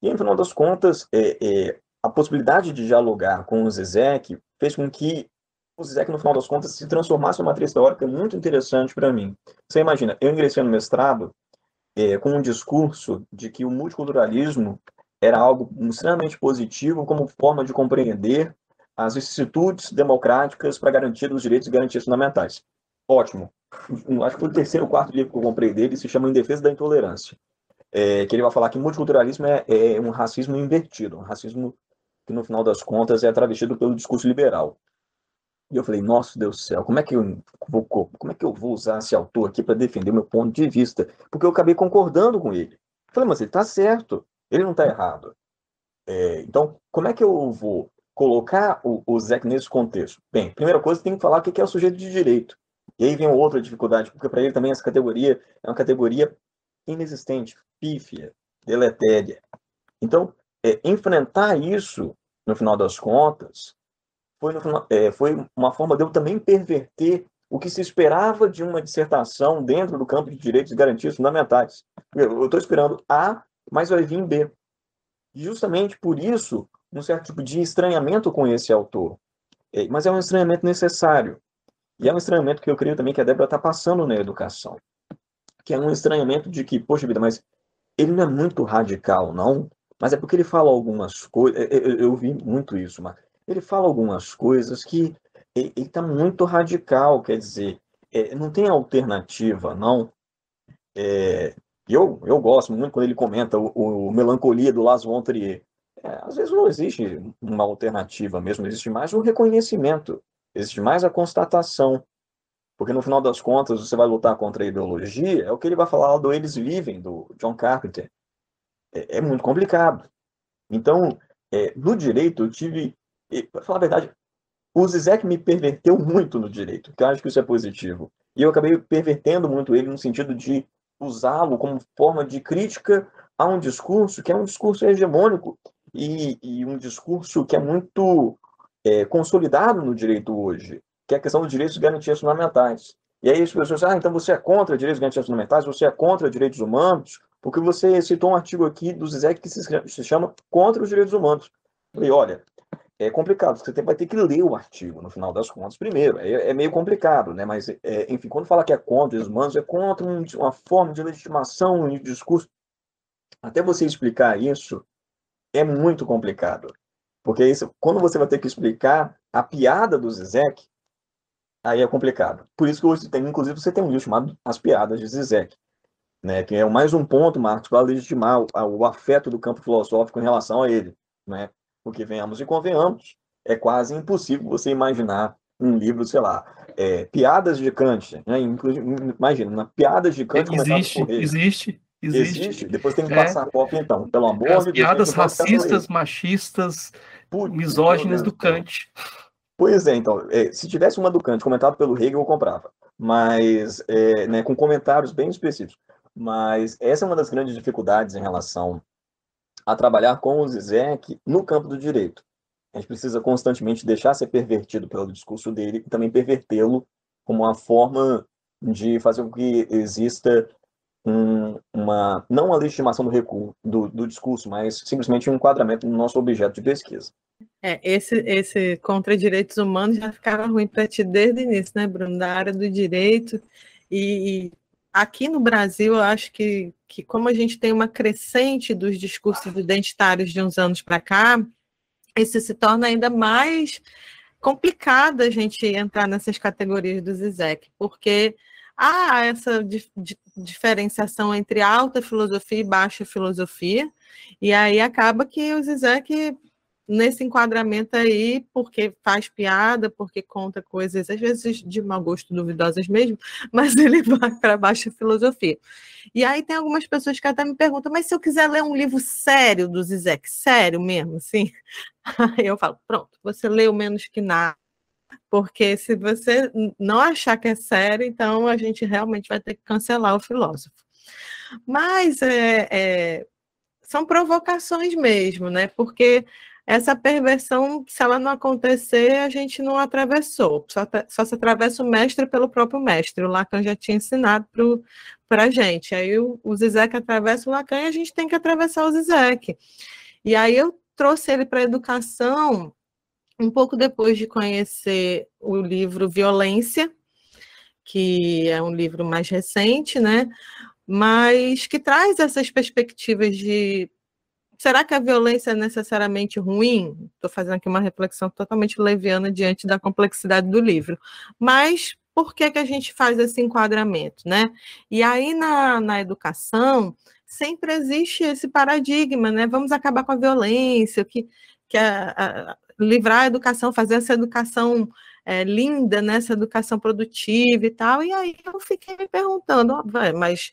E, no final das contas, é, é a possibilidade de dialogar com o Zizek fez com que o Zizek, no final das contas, se transformasse numa matriz teórica muito interessante para mim. Você imagina, eu ingressei no mestrado é, com um discurso de que o multiculturalismo era algo extremamente positivo como forma de compreender as institutos democráticas para garantir os direitos e garantias fundamentais. Ótimo. Acho que foi o terceiro ou quarto livro que eu comprei dele, se chama Em Defesa da Intolerância. É, que ele vai falar que multiculturalismo é, é um racismo invertido, um racismo que, no final das contas, é travestido pelo discurso liberal. E eu falei, nossa Deus do céu, como é que eu vou, como é que eu vou usar esse autor aqui para defender meu ponto de vista? Porque eu acabei concordando com ele. Eu falei, mas ele está certo, ele não está errado. É, então, como é que eu vou colocar o, o Zeke nesse contexto? Bem, primeira coisa, tem que falar o que é o sujeito de direito. E aí vem outra dificuldade, porque para ele também essa categoria é uma categoria inexistente, pífia, deletéria. Então, é, enfrentar isso, no final das contas, foi, no, é, foi uma forma de eu também perverter o que se esperava de uma dissertação dentro do campo de direitos e garantias fundamentais. Eu estou esperando A, mas vai vir B. E justamente por isso, um certo tipo de estranhamento com esse autor. É, mas é um estranhamento necessário. E é um estranhamento que eu creio também que a Débora está passando na educação. Que é um estranhamento de que, poxa vida, mas ele não é muito radical, não? Mas é porque ele fala algumas coisas. Eu, eu, eu vi muito isso, mas ele fala algumas coisas que ele está muito radical, quer dizer, é, não tem alternativa, não. É, eu, eu gosto muito quando ele comenta o, o Melancolia do Las von Trier. É, às vezes não existe uma alternativa mesmo, existe mais um reconhecimento, existe mais a constatação. Porque no final das contas, você vai lutar contra a ideologia, é o que ele vai falar do Eles Vivem, do John Carpenter. É, é muito complicado. Então, é, no direito, eu tive pra falar a verdade, o Zizek me perverteu muito no direito, que eu acho que isso é positivo. E eu acabei pervertendo muito ele no sentido de usá-lo como forma de crítica a um discurso que é um discurso hegemônico e, e um discurso que é muito é, consolidado no direito hoje, que é a questão dos direitos e garantias fundamentais. E aí as pessoas ah, então você é contra direitos garantidos fundamentais, você é contra direitos humanos, porque você citou um artigo aqui do Zizek que se chama Contra os Direitos Humanos. Eu falei, olha, é complicado, você vai ter que ler o artigo, no final das contas, primeiro. É, é meio complicado, né? Mas, é, enfim, quando fala que é contra os humanos, é contra um, uma forma de legitimação de discurso. Até você explicar isso é muito complicado. Porque isso, quando você vai ter que explicar a piada do Zizek, aí é complicado. Por isso que hoje tem, inclusive, você tem um livro chamado As Piadas de Zizek, né? Que é mais um ponto, Marcos, para legitimar o, o afeto do campo filosófico em relação a ele, né? Porque, venhamos e convenhamos, é quase impossível você imaginar um livro, sei lá, é, Piadas de Kant, né? imagina, Piadas de Kant existe, existe, existe, existe. Depois tem que é. passar a cópia, então, pelo amor de Deus. Piadas racistas, machistas, Misóginas do Kant. Pois é, então, é, se tivesse uma do Kant comentada pelo Hegel, eu comprava. Mas, é, né, com comentários bem específicos. Mas essa é uma das grandes dificuldades em relação a trabalhar com o Zizek no campo do direito. A gente precisa constantemente deixar ser pervertido pelo discurso dele e também pervertê-lo como uma forma de fazer com que exista um, uma, não a legitimação do recuo do, do, discurso, mas simplesmente um enquadramento no nosso objeto de pesquisa. É, esse, esse contra direitos humanos já ficava ruim para ti desde o início, né, Bruno, da área do direito, e, aqui no Brasil, eu acho que, que como a gente tem uma crescente dos discursos identitários de uns anos para cá, isso se torna ainda mais complicado a gente entrar nessas categorias do Zizek, porque há essa di di diferenciação entre alta filosofia e baixa filosofia, e aí acaba que o Zizek nesse enquadramento aí, porque faz piada, porque conta coisas, às vezes de mau gosto duvidosas mesmo, mas ele vai para baixa filosofia. E aí tem algumas pessoas que até me perguntam, mas se eu quiser ler um livro sério do Zizek, sério mesmo, assim, aí eu falo, pronto, você leu menos que nada, porque se você não achar que é sério, então a gente realmente vai ter que cancelar o filósofo. Mas é, é, são provocações mesmo, né? Porque essa perversão, se ela não acontecer, a gente não atravessou. Só, só se atravessa o mestre pelo próprio mestre. O Lacan já tinha ensinado para a gente. Aí o, o Zizek atravessa o Lacan e a gente tem que atravessar o Zizek. E aí eu trouxe ele para a educação um pouco depois de conhecer o livro Violência, que é um livro mais recente, né? Mas que traz essas perspectivas de será que a violência é necessariamente ruim? Estou fazendo aqui uma reflexão totalmente leviana diante da complexidade do livro. Mas por que, que a gente faz esse enquadramento, né? E aí na, na educação sempre existe esse paradigma, né? Vamos acabar com a violência, que, que a, a, livrar a educação, fazer essa educação é, linda, né? essa educação produtiva e tal. E aí eu fiquei me perguntando, mas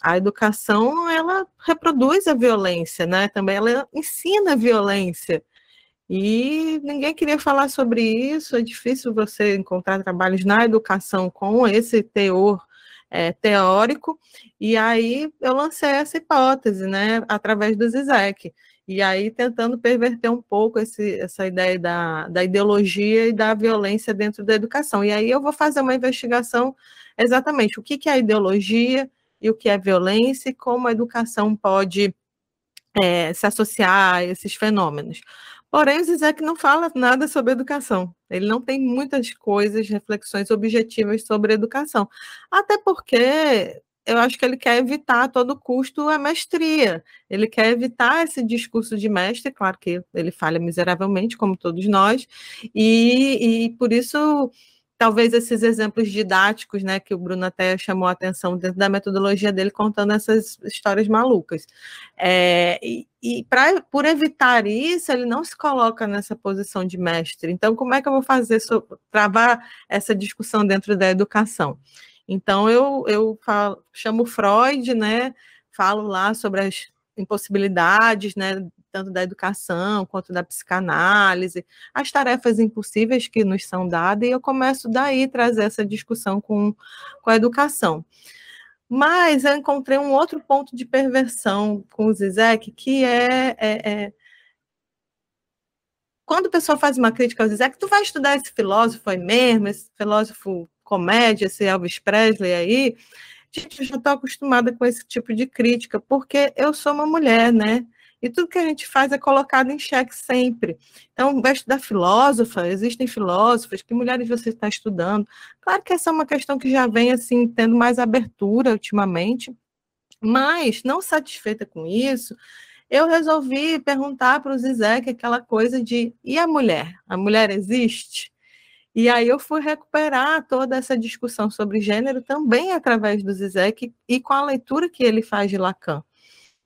a educação ela reproduz a violência, né? Também ela ensina a violência. E ninguém queria falar sobre isso. É difícil você encontrar trabalhos na educação com esse teor é, teórico. E aí eu lancei essa hipótese, né? Através do Zizek. E aí tentando perverter um pouco esse, essa ideia da, da ideologia e da violência dentro da educação. E aí eu vou fazer uma investigação exatamente o que, que é ideologia e o que é violência e como a educação pode é, se associar a esses fenômenos. Porém, o Zizek não fala nada sobre educação. Ele não tem muitas coisas, reflexões objetivas sobre educação. Até porque eu acho que ele quer evitar a todo custo a mestria. Ele quer evitar esse discurso de mestre, claro que ele falha miseravelmente, como todos nós, e, e por isso talvez esses exemplos didáticos, né, que o Bruno até chamou a atenção dentro da metodologia dele, contando essas histórias malucas. É, e, e por evitar isso, ele não se coloca nessa posição de mestre. Então, como é que eu vou fazer, so, travar essa discussão dentro da educação? Então, eu, eu falo, chamo Freud, né, falo lá sobre as impossibilidades, né, tanto da educação quanto da psicanálise, as tarefas impossíveis que nos são dadas, e eu começo daí trazer essa discussão com, com a educação. Mas eu encontrei um outro ponto de perversão com o Zizek, que é, é, é quando o pessoal faz uma crítica ao Zizek, tu vai estudar esse filósofo aí mesmo, esse filósofo comédia, esse Elvis Presley aí, gente, eu já estou acostumada com esse tipo de crítica, porque eu sou uma mulher, né? E tudo que a gente faz é colocado em xeque sempre. Então, vai estudar filósofa, existem filósofas, que mulheres você está estudando? Claro que essa é uma questão que já vem, assim, tendo mais abertura ultimamente, mas, não satisfeita com isso, eu resolvi perguntar para o Zizek aquela coisa de, e a mulher? A mulher existe? E aí eu fui recuperar toda essa discussão sobre gênero também através do Zizek e com a leitura que ele faz de Lacan.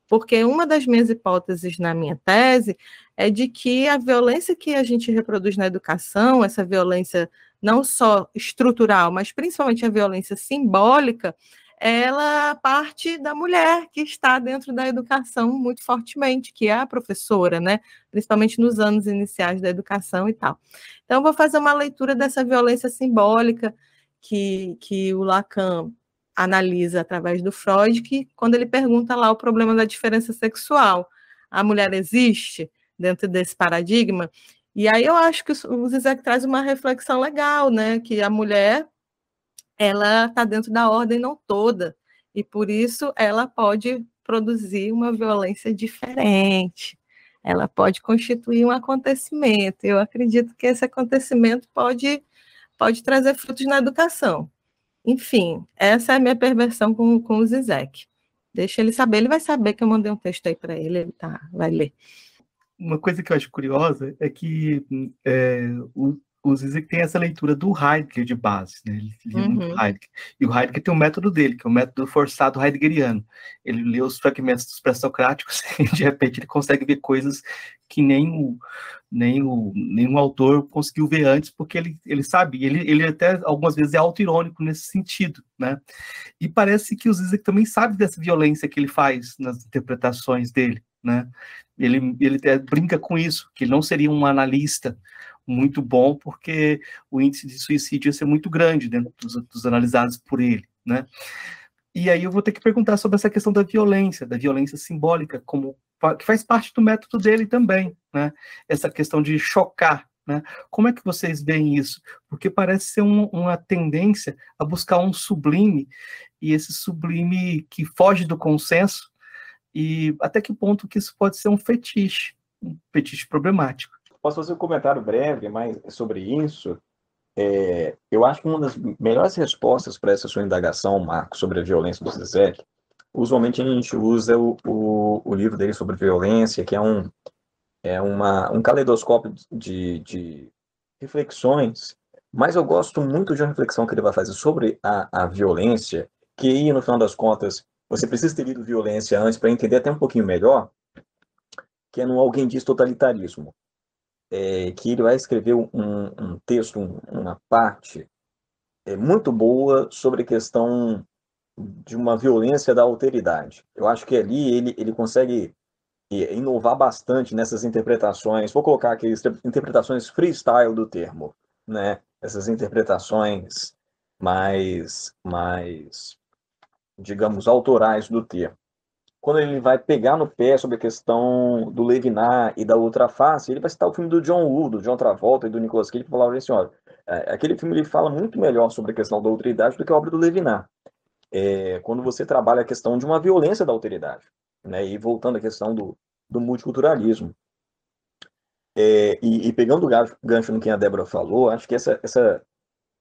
Porque uma das minhas hipóteses na minha tese é de que a violência que a gente reproduz na educação, essa violência não só estrutural, mas principalmente a violência simbólica, ela parte da mulher que está dentro da educação muito fortemente, que é a professora, né? Principalmente nos anos iniciais da educação e tal. Então, vou fazer uma leitura dessa violência simbólica que, que o Lacan analisa através do Freud, que quando ele pergunta lá o problema da diferença sexual, a mulher existe dentro desse paradigma? E aí eu acho que o Zizek traz uma reflexão legal, né? Que a mulher ela está dentro da ordem não toda, e por isso ela pode produzir uma violência diferente. Ela pode constituir um acontecimento. Eu acredito que esse acontecimento pode, pode trazer frutos na educação. Enfim, essa é a minha perversão com, com o Zizek. Deixa ele saber, ele vai saber que eu mandei um texto aí para ele, ele tá, vai ler. Uma coisa que eu acho curiosa é que é, o, o Zizek tem essa leitura do Heidegger de base, né? Ele lia uhum. muito Heidegger. E o Heidegger tem o método dele, que é o método forçado heideggeriano. Ele lê os fragmentos dos pré-socráticos e, de repente, ele consegue ver coisas que nem o, nem o, nenhum autor conseguiu ver antes, porque ele, ele sabe, ele, ele até algumas vezes é auto-irônico nesse sentido, né? E parece que o Zizek também sabe dessa violência que ele faz nas interpretações dele, né? Ele, ele brinca com isso, que ele não seria um analista muito bom, porque o índice de suicídio ia ser muito grande dentro dos, dos analisados por ele, né? E aí eu vou ter que perguntar sobre essa questão da violência, da violência simbólica, como que faz parte do método dele também, né? Essa questão de chocar, né? Como é que vocês veem isso? Porque parece ser um, uma tendência a buscar um sublime e esse sublime que foge do consenso e até que ponto que isso pode ser um fetiche, um fetiche problemático. Posso fazer um comentário breve mais sobre isso? É, eu acho que uma das melhores respostas para essa sua indagação, Marco, sobre a violência do Zizek, usualmente a gente usa o, o, o, livro dele sobre violência, que é um, é uma, um caleidoscópio de, de reflexões, mas eu gosto muito de uma reflexão que ele vai fazer sobre a, a violência, que, no final das contas, você precisa ter lido violência antes para entender até um pouquinho melhor, que é no Alguém Diz Totalitarismo, é, que ele vai escrever um, um texto, um, uma parte é, muito boa sobre a questão de uma violência da alteridade. Eu acho que ali ele, ele consegue é, inovar bastante nessas interpretações. Vou colocar aqui interpretações freestyle do termo, né? Essas interpretações mais, mais, digamos, autorais do termo. Quando ele vai pegar no pé sobre a questão do Levinar e da outra face, ele vai citar o filme do John Woo, do John Travolta e do Nicolas Cage, para falar assim, olha, é, aquele filme ele fala muito melhor sobre a questão da autoridade do que a obra do Levinar é, quando você trabalha a questão de uma violência da alteridade, né? E voltando à questão do, do multiculturalismo. É, e, e, pegando o gancho, gancho no que a Débora falou, acho que essa, essa,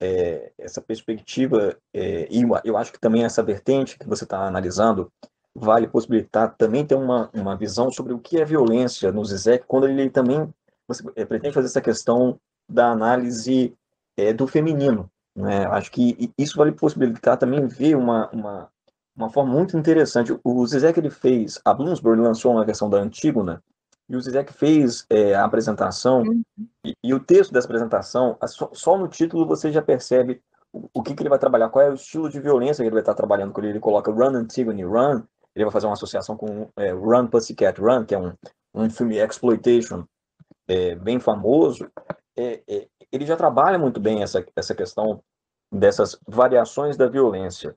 é, essa perspectiva, é, e eu acho que também essa vertente que você está analisando, vale possibilitar também ter uma, uma visão sobre o que é violência no Zizek, quando ele também você, é, pretende fazer essa questão da análise é, do feminino, né? Acho que isso vai possibilitar também ver uma, uma, uma forma muito interessante. O Zizek ele fez, a Bloomsbury lançou uma versão da Antígona, e o Zizek fez é, a apresentação, uhum. e, e, o texto dessa apresentação, só, só, no título você já percebe o, o que, que, ele vai trabalhar, qual é o estilo de violência que ele vai estar trabalhando, quando ele coloca Run Antigone Run, ele vai fazer uma associação com é, Run Pussycat Run, que é um, um filme exploitation é, bem famoso, é, é, ele já trabalha muito bem essa, essa questão dessas variações da violência.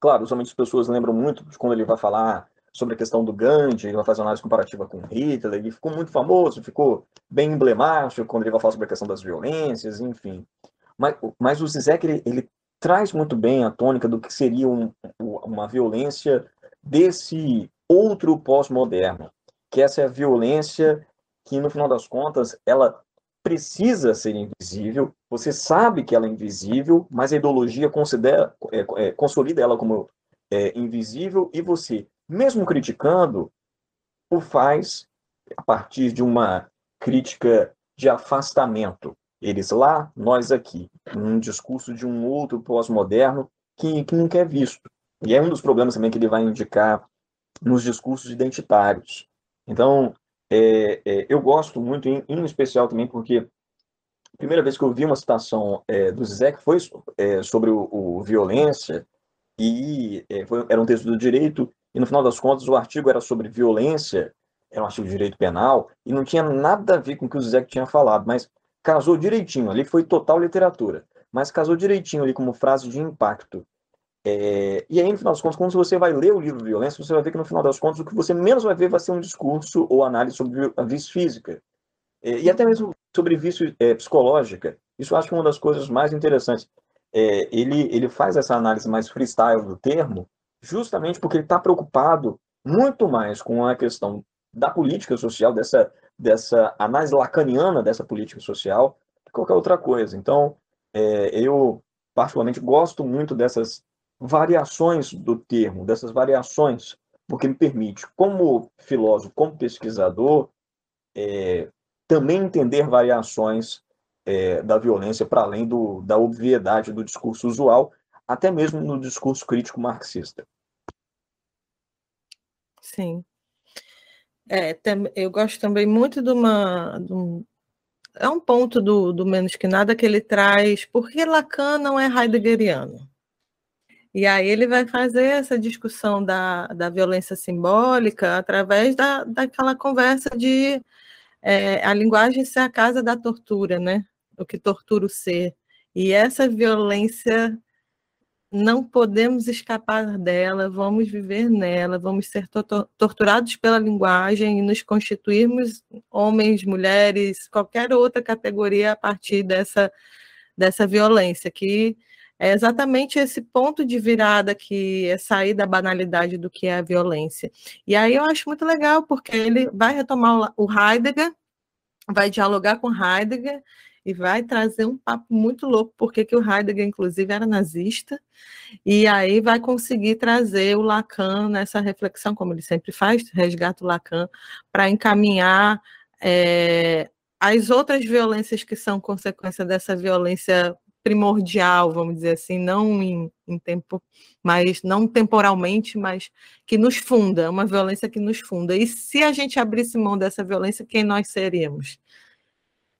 Claro, usualmente as pessoas lembram muito de quando ele vai falar sobre a questão do Gandhi, ele vai fazer uma análise comparativa com Hitler, ele ficou muito famoso, ficou bem emblemático quando ele vai falar sobre a questão das violências, enfim. Mas, mas o Zizek, ele, ele traz muito bem a tônica do que seria um, uma violência desse outro pós-moderno, que essa é a violência que, no final das contas, ela precisa ser invisível, você sabe que ela é invisível, mas a ideologia considera, é, é, consolida ela como é, invisível e você, mesmo criticando, o faz a partir de uma crítica de afastamento. Eles lá, nós aqui, um discurso de um outro pós-moderno que, que nunca é visto. E é um dos problemas também que ele vai indicar nos discursos identitários. Então, é, é, eu gosto muito, em, em, especial também, porque a primeira vez que eu vi uma citação é, do Zizek foi é, sobre o, o, violência, e é, foi, era um texto do direito, e no final das contas o artigo era sobre violência, era um artigo de direito penal, e não tinha nada a ver com o que o Zizek tinha falado, mas casou direitinho, ali foi total literatura, mas casou direitinho ali como frase de impacto. É, e aí, no final das contas, quando você vai ler o livro Violência, você vai ver que, no final das contas, o que você menos vai ver vai ser um discurso ou análise sobre a vício física. É, e até mesmo sobre vício é, psicológica. Isso acho que é uma das coisas mais interessantes. É, ele, ele faz essa análise mais freestyle do termo, justamente porque ele está preocupado muito mais com a questão da política social, dessa, dessa análise lacaniana dessa política social, que qualquer outra coisa. Então, é, eu particularmente gosto muito dessas variações do termo, dessas variações, porque me permite, como filósofo, como pesquisador, é, também entender variações é, da violência para além do, da obviedade do discurso usual, até mesmo no discurso crítico marxista. Sim. É, eu gosto também muito de uma. De um, é um ponto do, do Menos que Nada que ele traz. Por que Lacan não é heideggeriano? E aí ele vai fazer essa discussão da, da violência simbólica através da, daquela conversa de é, a linguagem ser a casa da tortura, né? O que tortura o ser. E essa violência não podemos escapar dela, vamos viver nela, vamos ser torturados pela linguagem e nos constituirmos homens, mulheres, qualquer outra categoria a partir dessa, dessa violência, que é exatamente esse ponto de virada que é sair da banalidade do que é a violência. E aí eu acho muito legal, porque ele vai retomar o Heidegger, vai dialogar com Heidegger e vai trazer um papo muito louco, porque que o Heidegger, inclusive, era nazista, e aí vai conseguir trazer o Lacan nessa reflexão, como ele sempre faz, resgata o Lacan, para encaminhar é, as outras violências que são consequência dessa violência primordial, vamos dizer assim, não em, em, tempo, mas não temporalmente, mas que nos funda, uma violência que nos funda. E se a gente abrisse mão dessa violência, quem nós seríamos?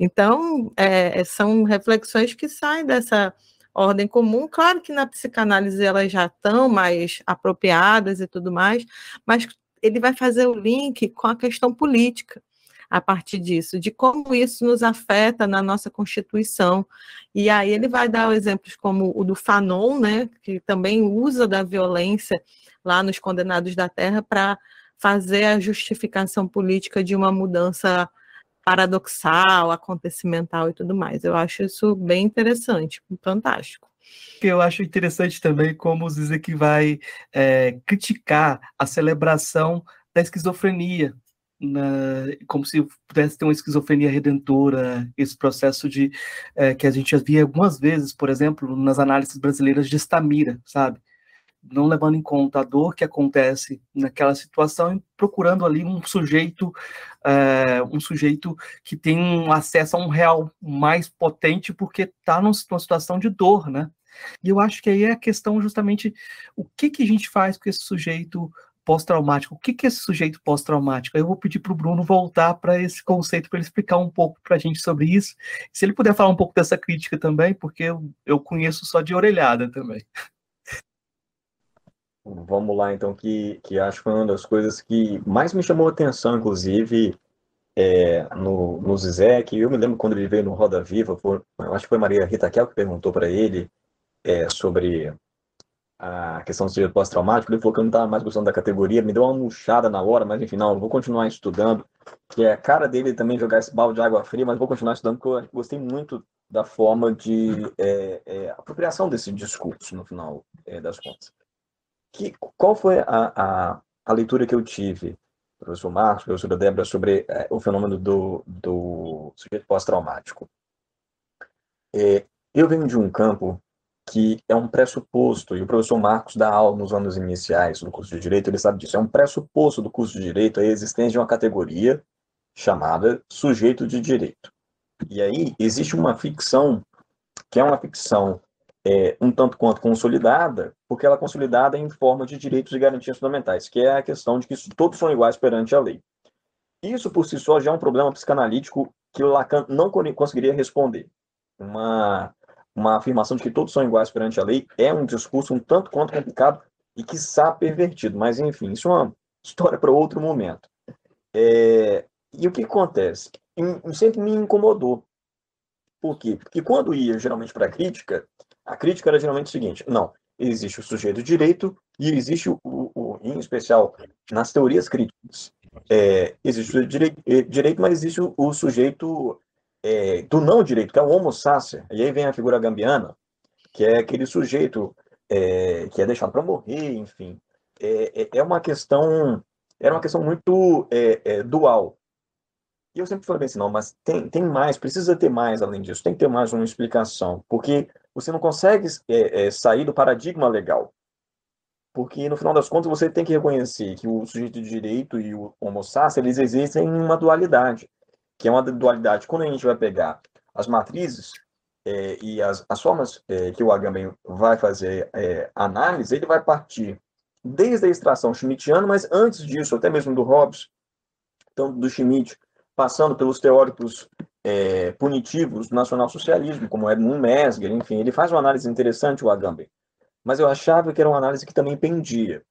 Então, é, são reflexões que saem dessa ordem comum. Claro que na psicanálise elas já estão mais apropriadas e tudo mais, mas ele vai fazer o link com a questão política a partir disso, de como isso nos afeta na nossa Constituição. E aí ele vai dar exemplos como o do Fanon, né, que também usa da violência lá nos Condenados da Terra para fazer a justificação política de uma mudança paradoxal, acontecimental e tudo mais. Eu acho isso bem interessante, fantástico. Eu acho interessante também como o Zizek vai é, criticar a celebração da esquizofrenia, na, como se pudesse ter uma esquizofrenia redentora, esse processo de é, que a gente via algumas vezes, por exemplo, nas análises brasileiras de Estamira, sabe? Não levando em conta a dor que acontece naquela situação e procurando ali um sujeito, é, um sujeito que tem um acesso a um real mais potente porque está numa situação de dor, né? E eu acho que aí é a questão justamente o que, que a gente faz com esse sujeito pós-traumático. O que, que é esse sujeito pós-traumático? Eu vou pedir para o Bruno voltar para esse conceito, para ele explicar um pouco para a gente sobre isso. Se ele puder falar um pouco dessa crítica também, porque eu, eu conheço só de orelhada também. Vamos lá, então, que, que acho que foi uma das coisas que mais me chamou a atenção, inclusive, é, no, no Zizek. Eu me lembro quando ele veio no Roda Viva, acho que foi Maria Rita Kel que perguntou para ele é, sobre a questão do sujeito pós-traumático, ele falou que eu não estava mais gostando da categoria, me deu uma murchada na hora, mas enfim, não, vou continuar estudando, que é a cara dele também jogar esse balde de água fria, mas vou continuar estudando, porque eu gostei muito da forma de é, é, apropriação desse discurso, no final é, das contas. Que, qual foi a, a, a, leitura que eu tive, professor Marcos, professora Débora, sobre é, o fenômeno do, do sujeito pós-traumático? É, eu venho de um campo que é um pressuposto, e o professor Marcos dá aula nos anos iniciais do curso de Direito, ele sabe disso, é um pressuposto do curso de Direito a existência de uma categoria chamada sujeito de direito. E aí existe uma ficção, que é uma ficção é, um tanto quanto consolidada, porque ela é consolidada em forma de direitos e garantias fundamentais, que é a questão de que todos são iguais perante a lei. Isso por si só já é um problema psicanalítico que Lacan não conseguiria responder. Uma, uma afirmação de que todos são iguais perante a lei é um discurso um tanto quanto complicado e que está pervertido. Mas, enfim, isso é uma história para outro momento. É, e o que acontece? sempre me incomodou. Por quê? Porque quando ia geralmente para a crítica, a crítica era geralmente o seguinte: não, existe o sujeito direito e existe o, o em especial nas teorias críticas, é, existe o direito, é, direito, mas existe o, o sujeito é, do não direito, que é o homo sacer. E aí vem a figura gambiana, que é aquele sujeito é, que é deixado para morrer, enfim. É, é, é uma questão, era uma questão muito é, dual. E eu sempre falei assim, não, mas tem, tem mais, precisa ter mais além disso, tem que ter mais uma explicação, porque você não consegue é, é, sair do paradigma legal. Porque, no final das contas, você tem que reconhecer que o sujeito de direito e o homo sapiens, eles existem em uma dualidade, que é uma dualidade, quando a gente vai pegar as matrizes é, e as, as formas é, que o Agamben vai fazer é, análise, ele vai partir desde a extração schmittiana, mas antes disso, até mesmo do Hobbes, então do Schmitt, passando pelos teóricos é, punitivos do nacionalsocialismo, como Edmund Mesger, enfim, ele faz uma análise interessante, o Agamben. Mas eu achava que era uma análise que também pendia.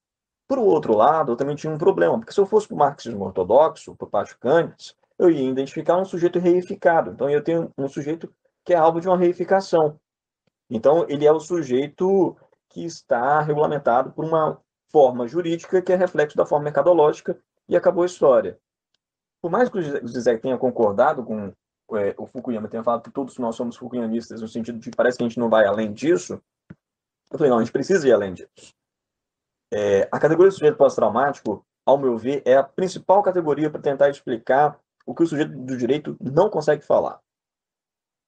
Por outro lado, eu também tinha um problema, porque se eu fosse para o marxismo ortodoxo, para o Pátio Cantes, eu ia identificar um sujeito reificado. Então, eu tenho um sujeito que é alvo de uma reificação. Então, ele é o sujeito que está regulamentado por uma forma jurídica que é reflexo da forma mercadológica e acabou a história por mais que o Zizek tenha concordado com é, o Fukuyama, tenha falado que todos nós somos Fukuyamistas, no sentido de que parece que a gente não vai além disso, eu falei, não, a gente precisa ir além disso. É, a categoria do sujeito pós-traumático, ao meu ver, é a principal categoria para tentar explicar o que o sujeito do direito não consegue falar.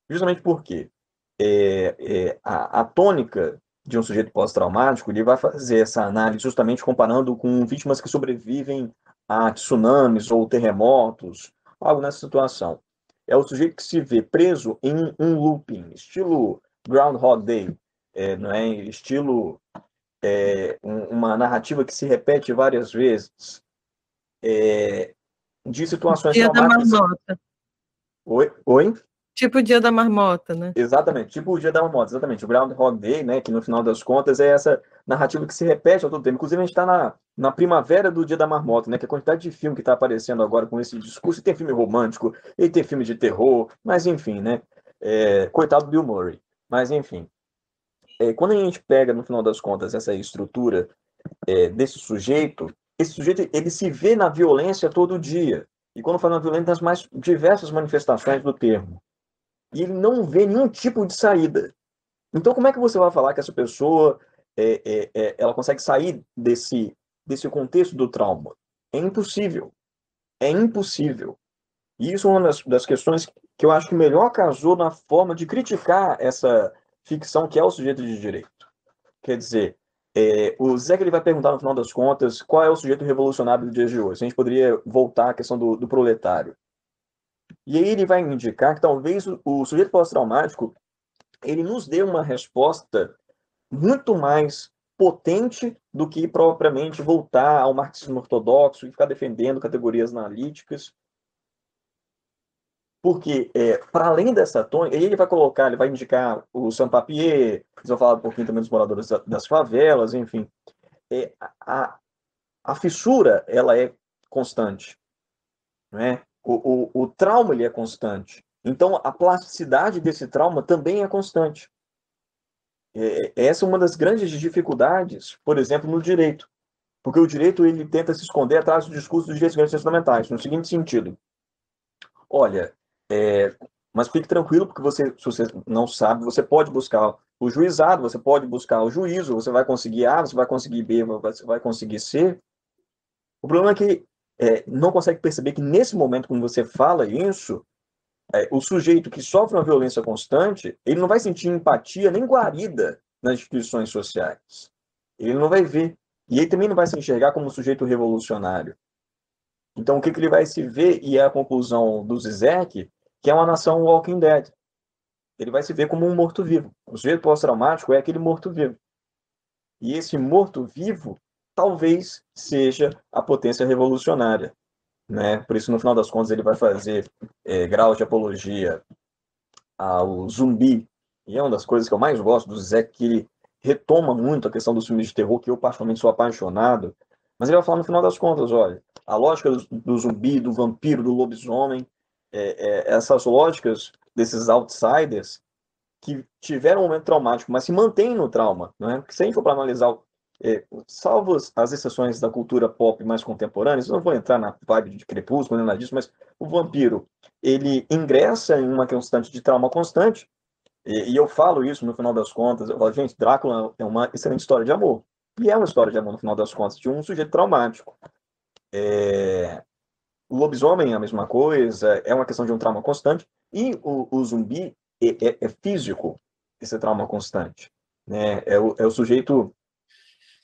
Justamente porque é, é, a, a tônica de um sujeito pós-traumático, ele vai fazer essa análise justamente comparando com vítimas que sobrevivem a tsunamis ou terremotos, algo nessa situação. É o sujeito que se vê preso em um looping, estilo Groundhog Day, é, não é? estilo é, um, uma narrativa que se repete várias vezes, é, de situações Dia traumáticas. Da marmota. Oi? Oi? Tipo o dia da marmota, né? Exatamente, tipo o dia da marmota, exatamente. O Groundhog Day, né, que no final das contas é essa narrativa que se repete ao todo tempo. Inclusive, a gente está na, na primavera do dia da marmota, né, que a quantidade de filme que está aparecendo agora com esse discurso, e tem filme romântico, e tem filme de terror, mas enfim, né, é, coitado do Bill Murray. Mas enfim, é, quando a gente pega, no final das contas, essa estrutura é, desse sujeito, esse sujeito, ele se vê na violência todo dia. E quando fala na violência, nas mais diversas manifestações do termo e ele não vê nenhum tipo de saída. Então, como é que você vai falar que essa pessoa é, é, é, ela consegue sair desse, desse contexto do trauma? É impossível. É impossível. E isso é uma das, das questões que eu acho que melhor casou na forma de criticar essa ficção que é o sujeito de direito. Quer dizer, é, o que ele vai perguntar no final das contas qual é o sujeito revolucionário do dia de hoje. A gente poderia voltar à questão do, do proletário. E aí ele vai indicar que talvez o, o sujeito pós-traumático ele nos dê uma resposta muito mais potente do que propriamente voltar ao marxismo ortodoxo e ficar defendendo categorias analíticas. Porque, é, para além dessa tônica, ele vai colocar, ele vai indicar o Sampapier, eles vão falar um pouquinho também dos moradores das favelas, enfim. É, a, a fissura, ela é constante. Não é? O, o, o trauma ele é constante. Então, a plasticidade desse trauma também é constante. É, essa é uma das grandes dificuldades, por exemplo, no direito. Porque o direito ele tenta se esconder atrás do discurso dos direitos fundamentais, no seguinte sentido. Olha, é, Mas fique tranquilo, porque você, se você não sabe, você pode buscar o juizado, você pode buscar o juízo, você vai conseguir A, você vai conseguir B, você vai conseguir C. O problema é que é, não consegue perceber que nesse momento, quando você fala isso, é, o sujeito que sofre uma violência constante, ele não vai sentir empatia nem guarida nas instituições sociais. Ele não vai ver. E ele também não vai se enxergar como um sujeito revolucionário. Então, o que, que ele vai se ver, e é a conclusão do Zizek, que é uma nação Walking Dead. Ele vai se ver como um morto-vivo. O sujeito pós-traumático é aquele morto-vivo. E esse morto-vivo talvez seja a potência revolucionária. Né? Por isso, no final das contas, ele vai fazer é, grau de apologia ao zumbi. E é uma das coisas que eu mais gosto do Zé, que ele retoma muito a questão dos filmes de terror, que eu particularmente sou apaixonado. Mas ele vai falar no final das contas, olha, a lógica do, do zumbi, do vampiro, do lobisomem, é, é, essas lógicas desses outsiders que tiveram um momento traumático, mas se mantêm no trauma, né? Porque se a gente for para analisar, é, salvo as exceções da cultura pop mais contemporânea, não vou entrar na vibe de crepúsculo, nem nada disso, mas o vampiro, ele ingressa em uma constante de trauma constante, e, e eu falo isso no final das contas, eu falo, gente, Drácula é uma excelente história de amor, e é uma história de amor no final das contas, de um sujeito traumático. É, o lobisomem é a mesma coisa, é uma questão de um trauma constante. E o, o zumbi é, é, é, físico, esse trauma constante. Né? É, o, é o sujeito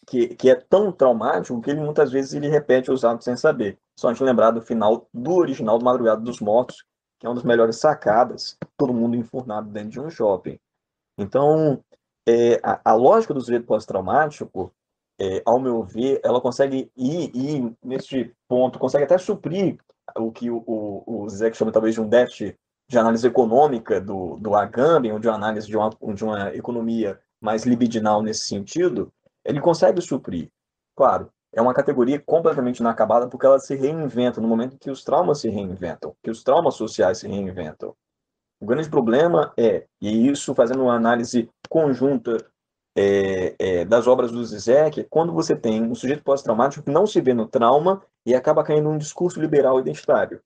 que, que é tão traumático que ele muitas vezes ele repete os atos sem saber. Só a gente lembrar do final do original do Madrugada dos Mortos, que é uma das melhores sacadas, todo mundo enfurnado dentro de um shopping. Então, é, a, a, lógica do sujeito pós-traumático é, ao meu ver, ela consegue ir, ir neste ponto, consegue até suprir o que o, o, o Zé chama talvez de um déficit de análise econômica do, do Agamben, ou de uma análise de uma, de uma economia mais libidinal nesse sentido, ele consegue suprir. Claro, é uma categoria completamente inacabada porque ela se reinventa no momento que os traumas se reinventam, que os traumas sociais se reinventam. O grande problema é, e isso fazendo uma análise conjunta é, é, das obras do Zizek, é quando você tem um sujeito pós-traumático que não se vê no trauma e acaba caindo num discurso liberal identitário.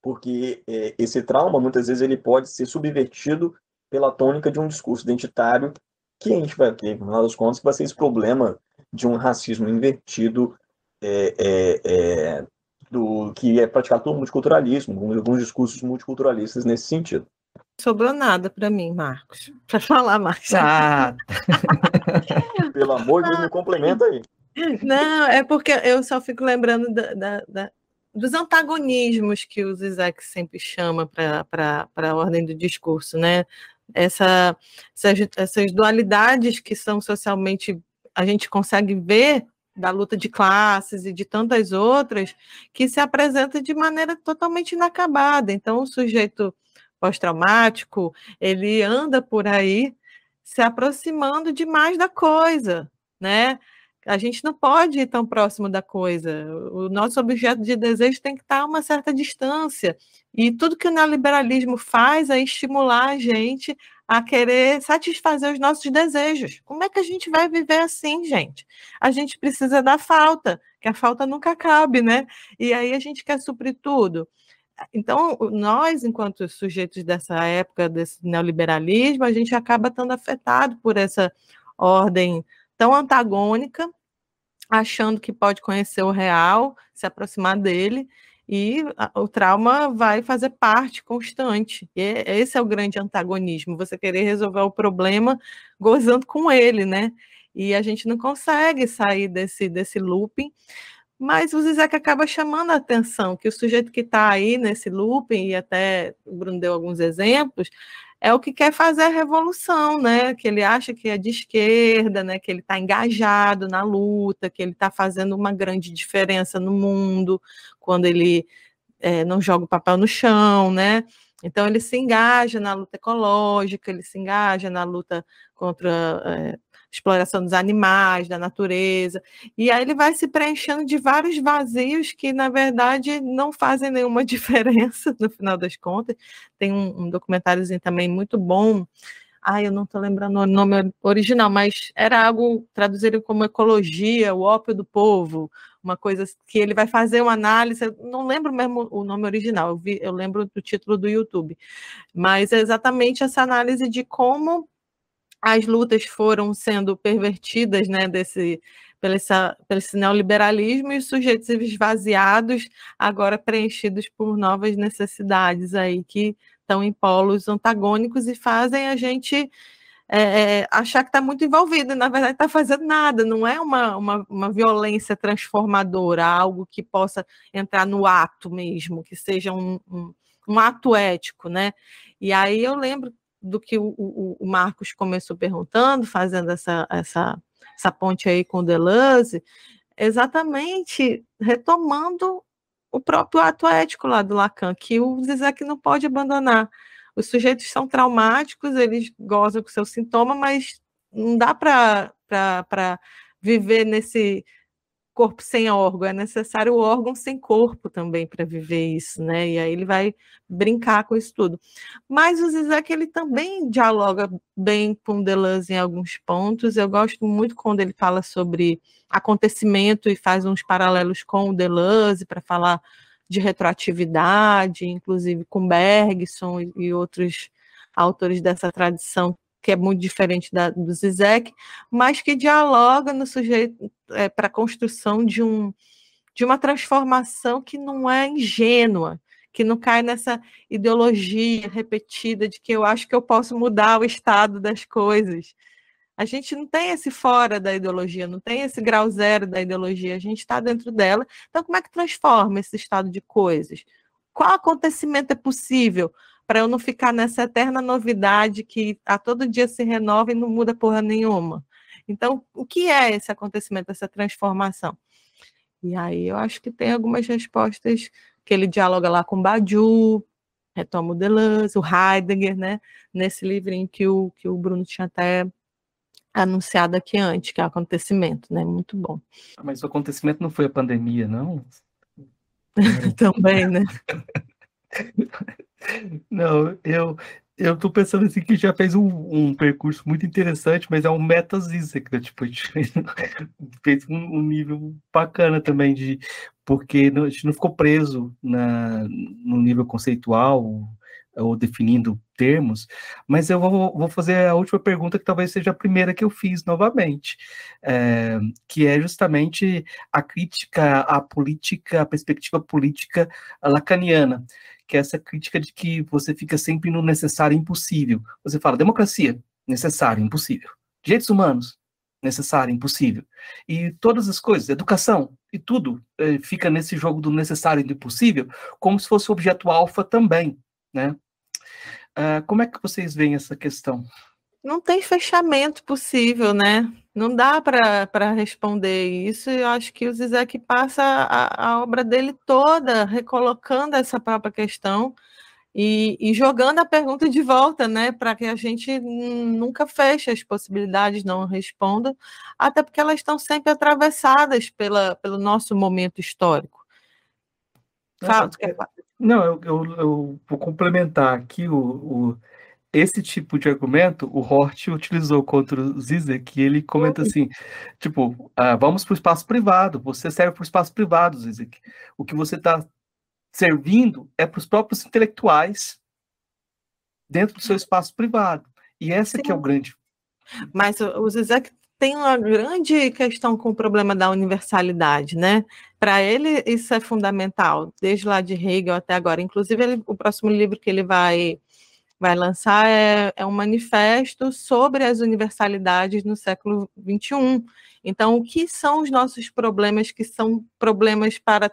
Porque é, esse trauma, muitas vezes, ele pode ser subvertido pela tônica de um discurso identitário que a gente vai ter, no final das contas, vai ser esse problema de um racismo invertido é, é, é do que é praticado pelo multiculturalismo, alguns discursos multiculturalistas nesse sentido sobrou nada para mim, Marcos, para falar mais. Ah. Pelo amor de Deus, me complementa aí. Não, é porque eu só fico lembrando da, da, da, dos antagonismos que o Zizek sempre chama para a ordem do discurso, né? Essa, essas, essas dualidades que são socialmente a gente consegue ver da luta de classes e de tantas outras que se apresenta de maneira totalmente inacabada. Então, o sujeito pós-traumático, ele anda por aí se aproximando demais da coisa, né? A gente não pode ir tão próximo da coisa. O nosso objeto de desejo tem que estar a uma certa distância. E tudo que o neoliberalismo faz é estimular a gente a querer satisfazer os nossos desejos. Como é que a gente vai viver assim, gente? A gente precisa da falta, que a falta nunca cabe, né? E aí a gente quer suprir tudo. Então, nós, enquanto sujeitos dessa época, desse neoliberalismo, a gente acaba estando afetado por essa ordem tão antagônica, achando que pode conhecer o real, se aproximar dele, e o trauma vai fazer parte constante. E esse é o grande antagonismo, você querer resolver o problema gozando com ele, né? E a gente não consegue sair desse, desse looping, mas o Zizek acaba chamando a atenção que o sujeito que está aí nesse looping, e até o Bruno deu alguns exemplos, é o que quer fazer a revolução, né? Que ele acha que é de esquerda, né? Que ele está engajado na luta, que ele está fazendo uma grande diferença no mundo quando ele é, não joga o papel no chão, né? Então ele se engaja na luta ecológica, ele se engaja na luta contra é, exploração dos animais, da natureza, e aí ele vai se preenchendo de vários vazios que, na verdade, não fazem nenhuma diferença no final das contas. Tem um, um documentáriozinho também muito bom. Ai, eu não estou lembrando o nome original, mas era algo traduzido como ecologia, o ópio do povo, uma coisa que ele vai fazer uma análise, não lembro mesmo o nome original, eu, vi, eu lembro do título do YouTube, mas é exatamente essa análise de como as lutas foram sendo pervertidas, né, desse, pelo, essa, pelo esse neoliberalismo e os sujeitos esvaziados, agora preenchidos por novas necessidades aí que estão em polos antagônicos e fazem a gente é, é achar que está muito envolvido, e na verdade está fazendo nada, não é uma, uma, uma, violência transformadora, algo que possa entrar no ato mesmo, que seja um, um, um ato ético, né? E aí eu lembro do que o, o, o Marcos começou perguntando, fazendo essa, essa, essa ponte aí com o Deleuze, exatamente retomando o próprio ato ético lá do Lacan, que o Zizek não pode abandonar. Os sujeitos são traumáticos, eles gozam com seu sintoma, mas não dá para viver nesse corpo sem órgão, é necessário o órgão sem corpo também para viver isso, né? E aí ele vai brincar com isso tudo. Mas o Zizek, ele também dialoga bem com Deleuze em alguns pontos. Eu gosto muito quando ele fala sobre acontecimento e faz uns paralelos com o Deleuze para falar de retroatividade, inclusive com Bergson e, e outros autores dessa tradição que é muito diferente da, do Zizek, mas que dialoga no sujeito é, para a construção de, um, de uma transformação que não é ingênua, que não cai nessa ideologia repetida de que eu acho que eu posso mudar o estado das coisas. A gente não tem esse fora da ideologia, não tem esse grau zero da ideologia, a gente está dentro dela. Então, como é que transforma esse estado de coisas? Qual acontecimento é possível para eu não ficar nessa eterna novidade que a todo dia se renova e não muda porra nenhuma. Então, o que é esse acontecimento, essa transformação? E aí eu acho que tem algumas respostas que ele dialoga lá com Badiou, retoma o Deleuze, o Heidegger, né? Nesse livrinho que o, que o Bruno tinha até anunciado aqui antes, que é o acontecimento, né? Muito bom. Mas o acontecimento não foi a pandemia, não? Também, né? Não, eu eu tô pensando assim que já fez um, um percurso muito interessante, mas é um meta Zizek, né? Tipo, a gente fez um, um, nível bacana também de porque não, a gente não ficou preso na, no nível conceitual ou definindo termos, mas eu vou, vou fazer a última pergunta, que talvez seja a primeira que eu fiz novamente, é, que é justamente a crítica à política, a perspectiva política lacaniana que é essa crítica de que você fica sempre no necessário e impossível. Você fala democracia, necessário, impossível. Direitos humanos, necessário, impossível. E todas as coisas, educação e tudo, eh, fica nesse jogo do necessário e do impossível, como se fosse objeto alfa também, né? Uh, como é que vocês veem essa questão? Não tem fechamento possível, né? Não dá para responder isso. Eu acho que o Zizek passa a, a, obra dele toda recolocando essa própria questão e, e jogando a pergunta de volta, né? Para que a gente nunca feche as possibilidades, não responda, até porque elas estão sempre atravessadas pela, pelo nosso momento histórico. Fala, não, eu, eu, eu, vou complementar aqui o, o esse tipo de argumento o Hort utilizou contra o Zizek, que ele comenta assim, tipo, ah, vamos para o espaço privado, você serve para o espaço privado, Zizek. O que você está servindo é para os próprios intelectuais dentro do seu espaço privado. E essa Sim. que é o grande... Mas o Zizek tem uma grande questão com o problema da universalidade, né? Para ele isso é fundamental, desde lá de Hegel até agora. Inclusive, ele, o próximo livro que ele vai vai lançar é, é um manifesto sobre as universalidades no século XXI. Então, o que são os nossos problemas que são problemas para,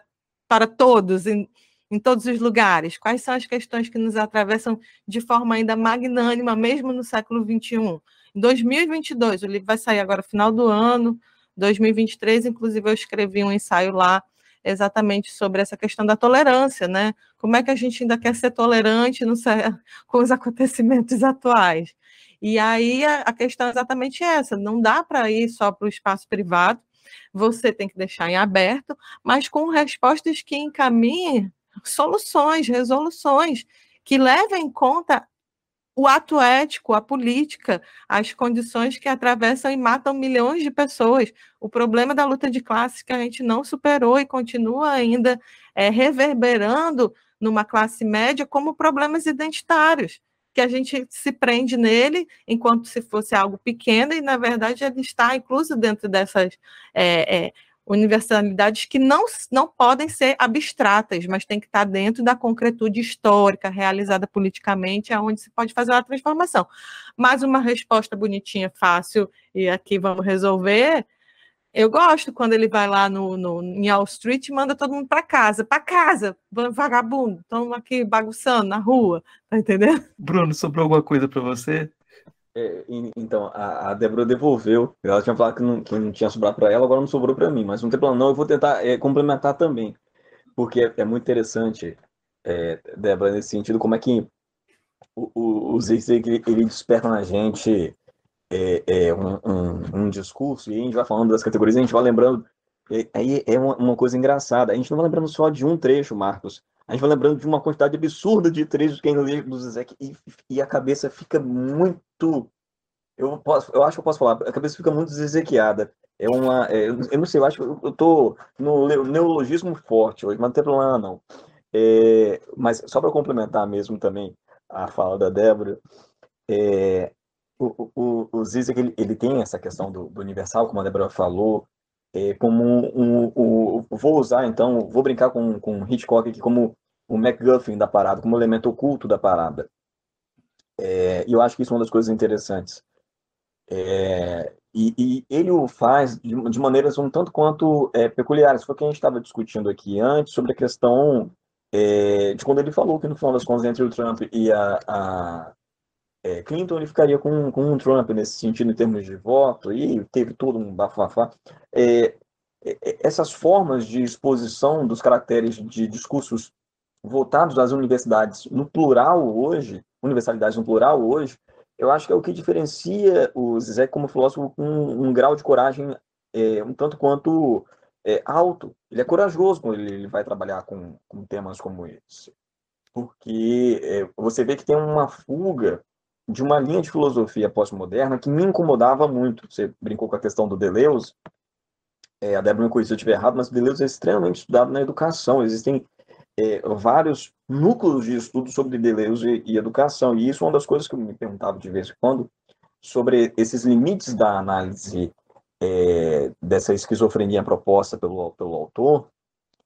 para todos, em, em todos os lugares? Quais são as questões que nos atravessam de forma ainda magnânima, mesmo no século XXI? Em 2022, o livro vai sair agora final do ano, 2023, inclusive eu escrevi um ensaio lá exatamente sobre essa questão da tolerância, né? Como é que a gente ainda quer ser tolerante com os acontecimentos atuais? E aí a, a questão é exatamente essa: não dá para ir só para o espaço privado, você tem que deixar em aberto, mas com respostas que encaminhem soluções, resoluções, que levem em conta o ato ético, a política, as condições que atravessam e matam milhões de pessoas. O problema da luta de classes que a gente não superou e continua ainda é, reverberando numa classe média como problemas identitários, que a gente se prende nele enquanto se fosse algo pequeno e, na verdade, ele está incluso dentro dessas é, é, universalidades que não, não podem ser abstratas, mas tem que estar dentro da concretude histórica, realizada politicamente, aonde se pode fazer uma transformação. Mas uma resposta bonitinha, fácil, e aqui vamos resolver, eu gosto quando ele vai lá no, no, em Wall Street e manda todo mundo para casa. Para casa, vagabundo, estamos aqui bagunçando na rua, tá entendendo? Bruno, sobrou alguma coisa para você? É, então, a, a Débora devolveu. Ela tinha falado que não, que não tinha sobrado para ela, agora não sobrou para mim. Mas não tem problema, não. Eu vou tentar é, complementar também. Porque é, é muito interessante, é, Débora, nesse sentido, como é que o, o, o Zig ele, ele desperta na gente é, é um, um, um, discurso, e a gente vai falando das categorias, a gente vai lembrando. Aí é, uma, uma, coisa engraçada. A gente não vai lembrando só de um trecho, Marcos. A gente vai lembrando de uma quantidade absurda de trechos que ainda lê do Zizek e, e a cabeça fica muito. Eu, posso, eu acho que eu posso falar, a cabeça fica muito desequeada. É uma. É, eu não sei, eu acho que eu estou no neologismo forte hoje, mas não tem problema não. É, mas só para complementar mesmo também a fala da Débora, é, o, o, o Zizek ele, ele tem essa questão do, do universal, como a Débora falou, é, como um, um, um, vou usar então, vou brincar com, com Hitchcock aqui como o MacGuffin da parada, como elemento oculto da parada. É, e eu acho que isso é uma das coisas interessantes. É, e, e, ele o faz de, de, maneiras um tanto quanto é, peculiares. Foi o que a gente estava discutindo aqui antes sobre a questão é, de quando ele falou que no final das contas entre o Trump e a, a é, Clinton ele ficaria com, com o Trump nesse sentido em termos de voto e teve todo um bafafá. É, essas formas de exposição dos caracteres de discursos voltados às universidades no plural hoje, universalidades no plural hoje, eu acho que é o que diferencia o Zizek como filósofo com um, um grau de coragem é, um tanto quanto é, alto. Ele é corajoso quando ele, ele vai trabalhar com, com, temas como esse. Porque é, você vê que tem uma fuga de uma linha de filosofia pós-moderna que me incomodava muito. Você brincou com a questão do Deleuze, é, a Débora me corrija se eu estiver errado, mas o Deleuze é extremamente estudado na educação. Existem é, vários núcleos de estudo sobre Deleuze e, e educação. E isso é uma das coisas que eu me perguntava de vez em quando, sobre esses limites da análise é, dessa esquizofrenia proposta pelo, pelo autor.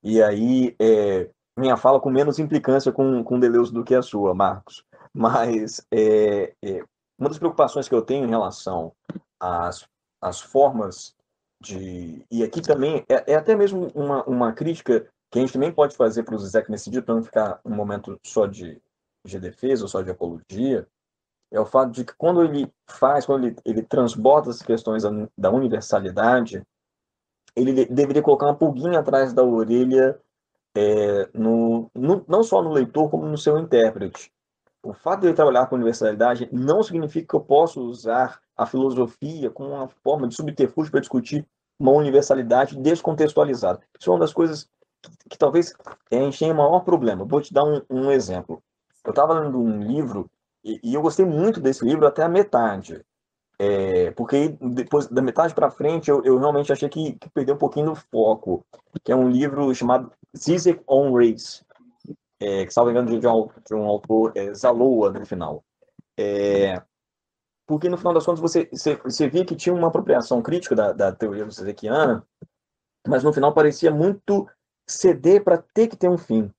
E aí, é, minha fala com menos implicância com, com Deleuze do que a sua, Marcos. Mas é, é, uma das preocupações que eu tenho em relação às, às formas de. E aqui também é, é até mesmo uma, uma crítica que a gente também pode fazer para o Zizek nesse dia, para não ficar um momento só de, de defesa ou só de apologia, é o fato de que quando ele faz, quando ele, ele transborda as questões da, da universalidade, ele deveria colocar uma pulguinha atrás da orelha, é, no, no, não só no leitor, como no seu intérprete. O fato de ele trabalhar com universalidade não significa que eu possa usar a filosofia como uma forma de subterfúgio para discutir uma universalidade descontextualizada. Isso é uma das coisas que talvez a gente tenha o maior problema. Vou te dar um, um exemplo. Eu estava lendo um livro e, e, eu gostei muito desse livro até a metade. É, porque depois da metade para frente eu, eu, realmente achei que, que, perdeu um pouquinho do foco. Que é um livro chamado Zizek on Race, é, que salvo engano de, um, de um autor é, Zaloa no final. É, porque no final das contas você, você, você via que tinha uma apropriação crítica da, da teoria zizekiana, mas no final parecia muito ceder para ter que ter um fim.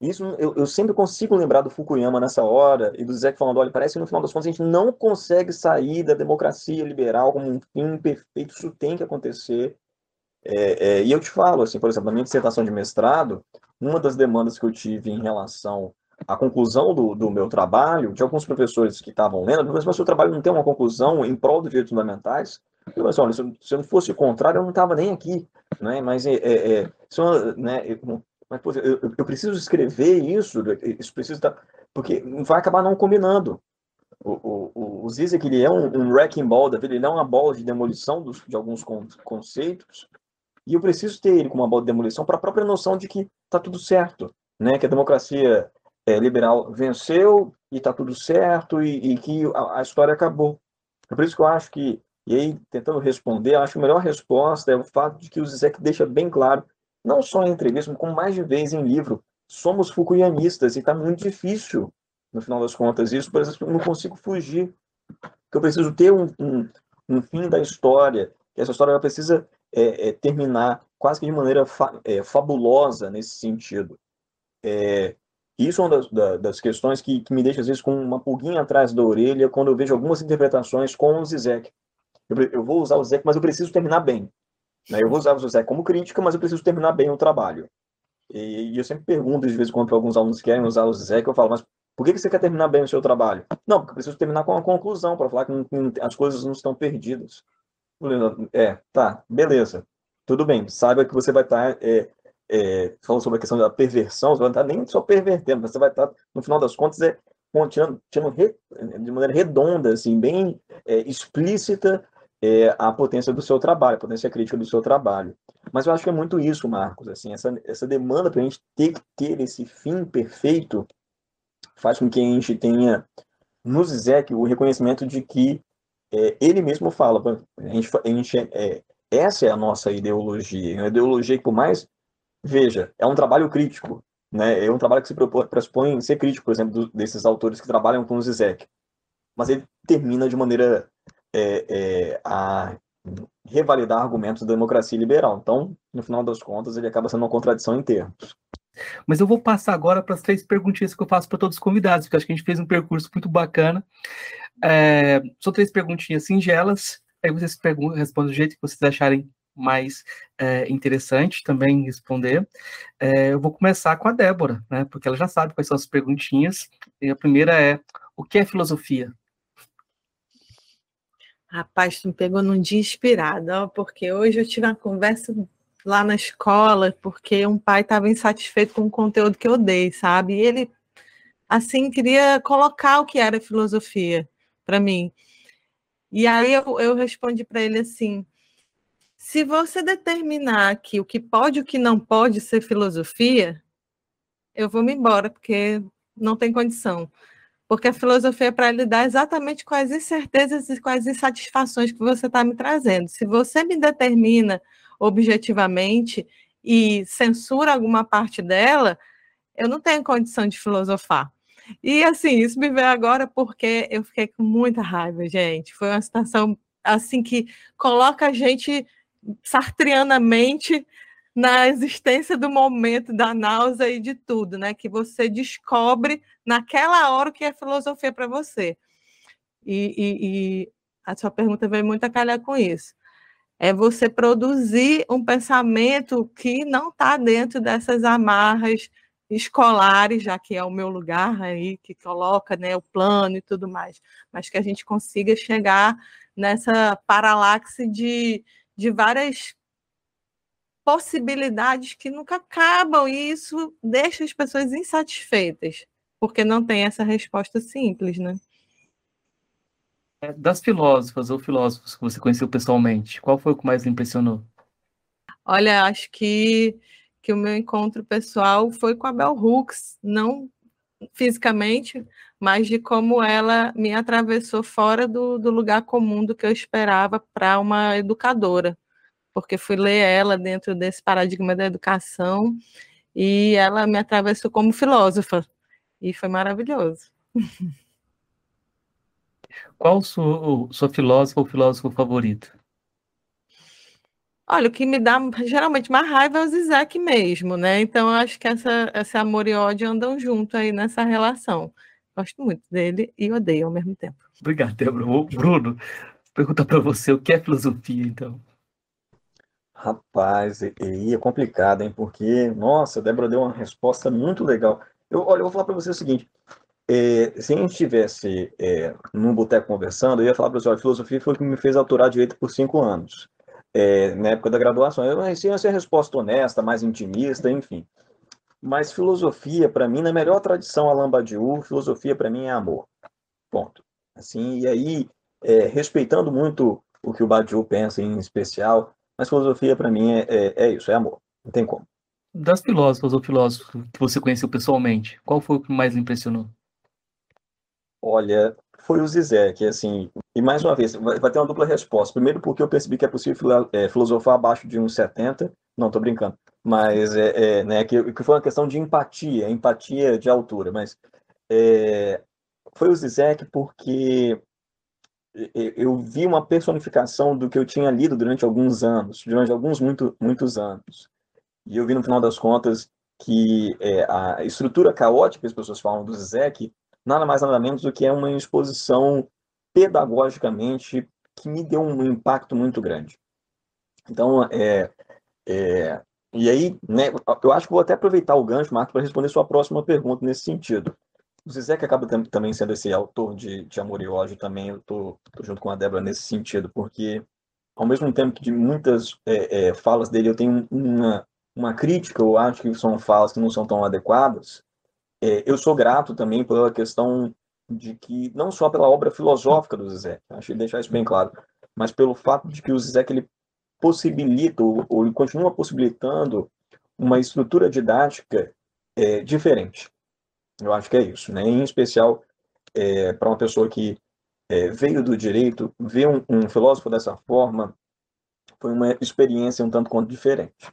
Isso eu, eu, sempre consigo lembrar do Fukuyama nessa hora e do Zé falando, olha, parece que no final das contas a gente não consegue sair da democracia liberal como um fim perfeito, isso tem que acontecer. É, é, e eu te falo, assim, por exemplo, na minha dissertação de mestrado, uma das demandas que eu tive em relação à conclusão do, do meu trabalho, de alguns professores que estavam lendo, mas o seu trabalho não tem uma conclusão em prol dos direitos fundamentais, eu falei assim, olha, se, eu não fosse o contrário, eu não estava nem aqui né? Mas é, é, é só, né? Mas pô, eu, eu, preciso escrever isso, isso precisa estar, porque vai acabar não combinando. O, o, o Zizek, ele é um, um wrecking ball da vida, ele é uma bola de demolição dos, de alguns conceitos, e eu preciso ter ele como uma bola de demolição para a própria noção de que está tudo certo, né? Que a democracia é, liberal venceu, e tá tudo certo e, e que a, a, história acabou. É por isso que eu acho que, e aí tentando responder, eu acho que a melhor resposta é o fato de que o Zizek deixa bem claro, não só em entrevista, como mais de vez em livro, somos fukuyamistas e está muito difícil, no final das contas, isso, por exemplo, eu não consigo fugir, que eu preciso ter um, um, um fim da história, que essa história precisa é, é, terminar quase que de maneira fa é, fabulosa nesse sentido. É, isso é uma das, das questões que, que, me deixa, às vezes, com uma pulguinha atrás da orelha quando eu vejo algumas interpretações com o Zizek. Eu, eu vou usar o Zizek, mas eu preciso terminar bem. Né? Eu vou usar o Zizek como crítica, mas eu preciso terminar bem o trabalho. E, eu sempre pergunto, de vez em quando, para alguns alunos que querem usar o Zizek, eu falo, mas por que, que você quer terminar bem o seu trabalho? Não, porque eu preciso terminar com uma conclusão, para falar que não, as coisas não estão perdidas. É, tá, beleza. Tudo bem. Saiba que você vai estar, tá, é, é, falando sobre a questão da perversão, você vai estar tá nem só pervertendo, você vai estar, tá, no final das contas, é, tirando, tirando re, de maneira redonda, assim, bem é, explícita, é, a potência do seu trabalho, a potência crítica do seu trabalho. Mas eu acho que é muito isso, Marcos, assim, essa, essa demanda para a gente ter que ter esse fim perfeito faz com que a gente tenha no Zizek o reconhecimento de que é, ele mesmo fala, a gente, a gente é, essa é a nossa ideologia, uma ideologia que, por mais, veja, é um trabalho crítico, né? é um trabalho que se propõe, pressupõe ser crítico, por exemplo, do, desses autores que trabalham com o Zizek, mas ele termina de maneira é, é, a revalidar argumentos da democracia liberal. Então, no final das contas, ele acaba sendo uma contradição em termos. Mas eu vou passar agora para as três perguntinhas que eu faço para todos os convidados, porque acho que a gente fez um percurso muito bacana. É, são três perguntinhas singelas, aí vocês respondem do jeito que vocês acharem mais é, interessante também responder. É, eu vou começar com a Débora, né, porque ela já sabe quais são as perguntinhas. E a primeira é: o que é filosofia? Rapaz, tu me pegou num dia inspirado, ó, porque hoje eu tive uma conversa lá na escola, porque um pai estava insatisfeito com o conteúdo que eu dei, sabe? E ele, assim, queria colocar o que era filosofia para mim. E aí eu, eu respondi para ele assim: se você determinar que o que pode e o que não pode ser filosofia, eu vou me embora, porque não tem condição. Porque a filosofia é para lidar exatamente com as incertezas e com as insatisfações que você está me trazendo. Se você me determina objetivamente e censura alguma parte dela, eu não tenho condição de filosofar. E assim, isso me veio agora porque eu fiquei com muita raiva, gente. Foi uma situação assim que coloca a gente sartrianamente na existência do momento, da náusea e de tudo, né? Que você descobre naquela hora o que é filosofia para você. E, e, e, a sua pergunta veio muito a calhar com isso. É você produzir um pensamento que não está dentro dessas amarras escolares, já que é o meu lugar aí, que coloca né, o plano e tudo mais, mas que a gente consiga chegar nessa paralaxe de, de várias possibilidades que nunca acabam, e isso deixa as pessoas insatisfeitas, porque não tem essa resposta simples, né? É, das filósofas ou filósofos que você conheceu pessoalmente, qual foi o que mais lhe impressionou? Olha, acho que que o meu encontro pessoal foi com a Bell Hooks, não fisicamente, mas de como ela me atravessou fora do, do lugar comum do que eu esperava para uma educadora, porque fui ler ela dentro desse paradigma da educação e ela me atravessou como filósofa, e foi maravilhoso. Qual o seu, seu filósofo ou filósofo favorito? Olha, o que me dá geralmente mais raiva é o Zizek mesmo, né? Então, eu acho que essa, esse amor e ódio andam junto aí nessa relação. Gosto muito dele e odeio ao mesmo tempo. Obrigado, Débora. Bruno, pergunta para você, o que é filosofia, então? Rapaz, e é complicado, hein? Porque, nossa, a Débora deu uma resposta muito legal. Eu, olha, eu vou falar para você o seguinte: é, se a gente estivesse é, num boteco conversando, eu ia falar para você, olha, filosofia foi o que me fez autorar direito por cinco anos é, na época da graduação. Eu conhecia essa resposta honesta, mais intimista, enfim. Mas filosofia, para mim, na melhor tradição Alain Badiou, filosofia para mim é amor. Ponto. Assim, e aí, é, respeitando muito o que o Badiou pensa em especial, mas filosofia para mim é, é, é, isso, é amor. Não tem como. Das filósofas ou filósofos que você conheceu pessoalmente, qual foi o que mais impressionou? Olha, foi o Zizek, assim, e mais uma vez, vai, vai ter uma dupla resposta. Primeiro, porque eu percebi que é possível é, filosofar abaixo de uns 70, não, tô brincando, mas é, é né, que, que foi uma questão de empatia, empatia de altura, mas é, foi o Zizek porque eu vi uma personificação do que eu tinha lido durante alguns anos, durante alguns muito, muitos anos. E eu vi no final das contas que é, a estrutura caótica que as pessoas falam do Zizek nada mais nada menos do que é uma exposição pedagogicamente que me deu um impacto muito grande. Então, é, é, e aí, né, eu acho que vou até aproveitar o gancho, Marco, para responder sua próxima pergunta nesse sentido. O Zizek acaba também sendo esse autor de, de Amor e Ódio, também eu tô, tô junto com a Débora nesse sentido, porque ao mesmo tempo que de muitas é, é, falas dele eu tenho uma, uma crítica, eu acho que são falas que não são tão adequadas, é, eu sou grato também pela questão de que, não só pela obra filosófica do Zizek, acho que deixar isso bem claro, mas pelo fato de que o Zizek ele possibilita, ou, ou ele continua possibilitando, uma estrutura didática é, diferente. Eu acho que é isso, né? Em especial é, para uma pessoa que é, veio do direito, ver um, um, filósofo dessa forma foi uma experiência um tanto quanto diferente.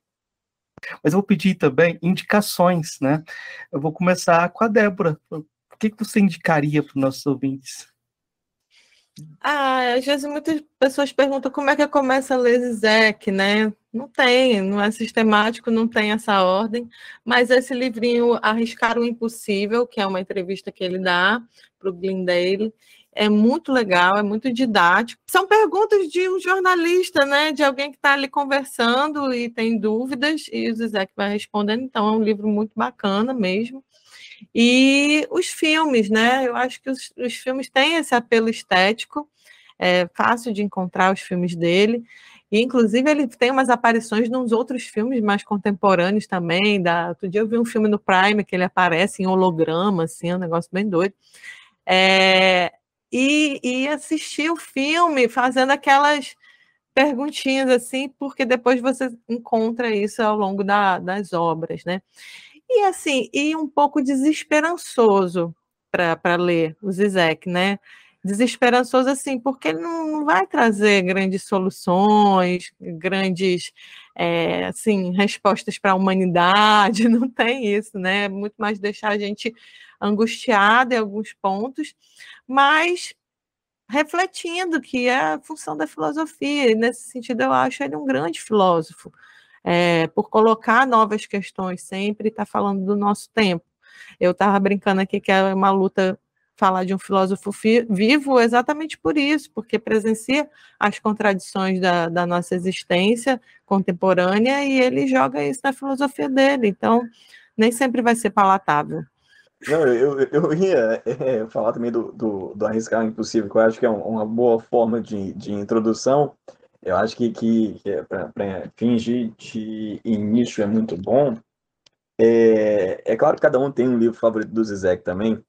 Mas eu vou pedir também indicações, né? Eu vou começar com a Débora. O que, que você indicaria para os nossos ouvintes? Ah, às vezes muitas pessoas perguntam como é que começa a ler Zizek, né? Não tem, não é sistemático, não tem essa ordem, mas esse livrinho Arriscar o Impossível, que é uma entrevista que ele dá para o Glendale, é muito legal, é muito didático. São perguntas de um jornalista, né? De alguém que está ali conversando e tem dúvidas, e o Zizek vai respondendo, então é um livro muito bacana mesmo. E os filmes, né? Eu acho que os, os filmes têm esse apelo estético, é fácil de encontrar os filmes dele. E, inclusive, ele tem umas aparições nos outros filmes mais contemporâneos também. Da... Outro dia eu vi um filme no Prime que ele aparece em holograma, assim, é um negócio bem doido. É... E, e assistir o filme fazendo aquelas perguntinhas assim, porque depois você encontra isso ao longo da, das obras, né? E assim, e um pouco desesperançoso para ler o Zizek, né? Desesperançoso assim, porque ele não, vai trazer grandes soluções, grandes é, assim, respostas para a humanidade, não tem isso, né? Muito mais deixar a gente angustiada em alguns pontos, mas refletindo que é a função da filosofia, e nesse sentido eu acho ele um grande filósofo é, por colocar novas questões sempre, está falando do nosso tempo. Eu estava brincando aqui que é uma luta falar de um filósofo vivo exatamente por isso, porque presencia as contradições da, da, nossa existência contemporânea e ele joga isso na filosofia dele. Então, nem sempre vai ser palatável. Não, eu, eu ia é, falar também do, do, do Arriscar Impossível, que eu acho que é uma boa forma de, de introdução, eu acho que, que, que é para fingir de início é muito bom. É, é claro que cada um tem um livro favorito do Zizek também.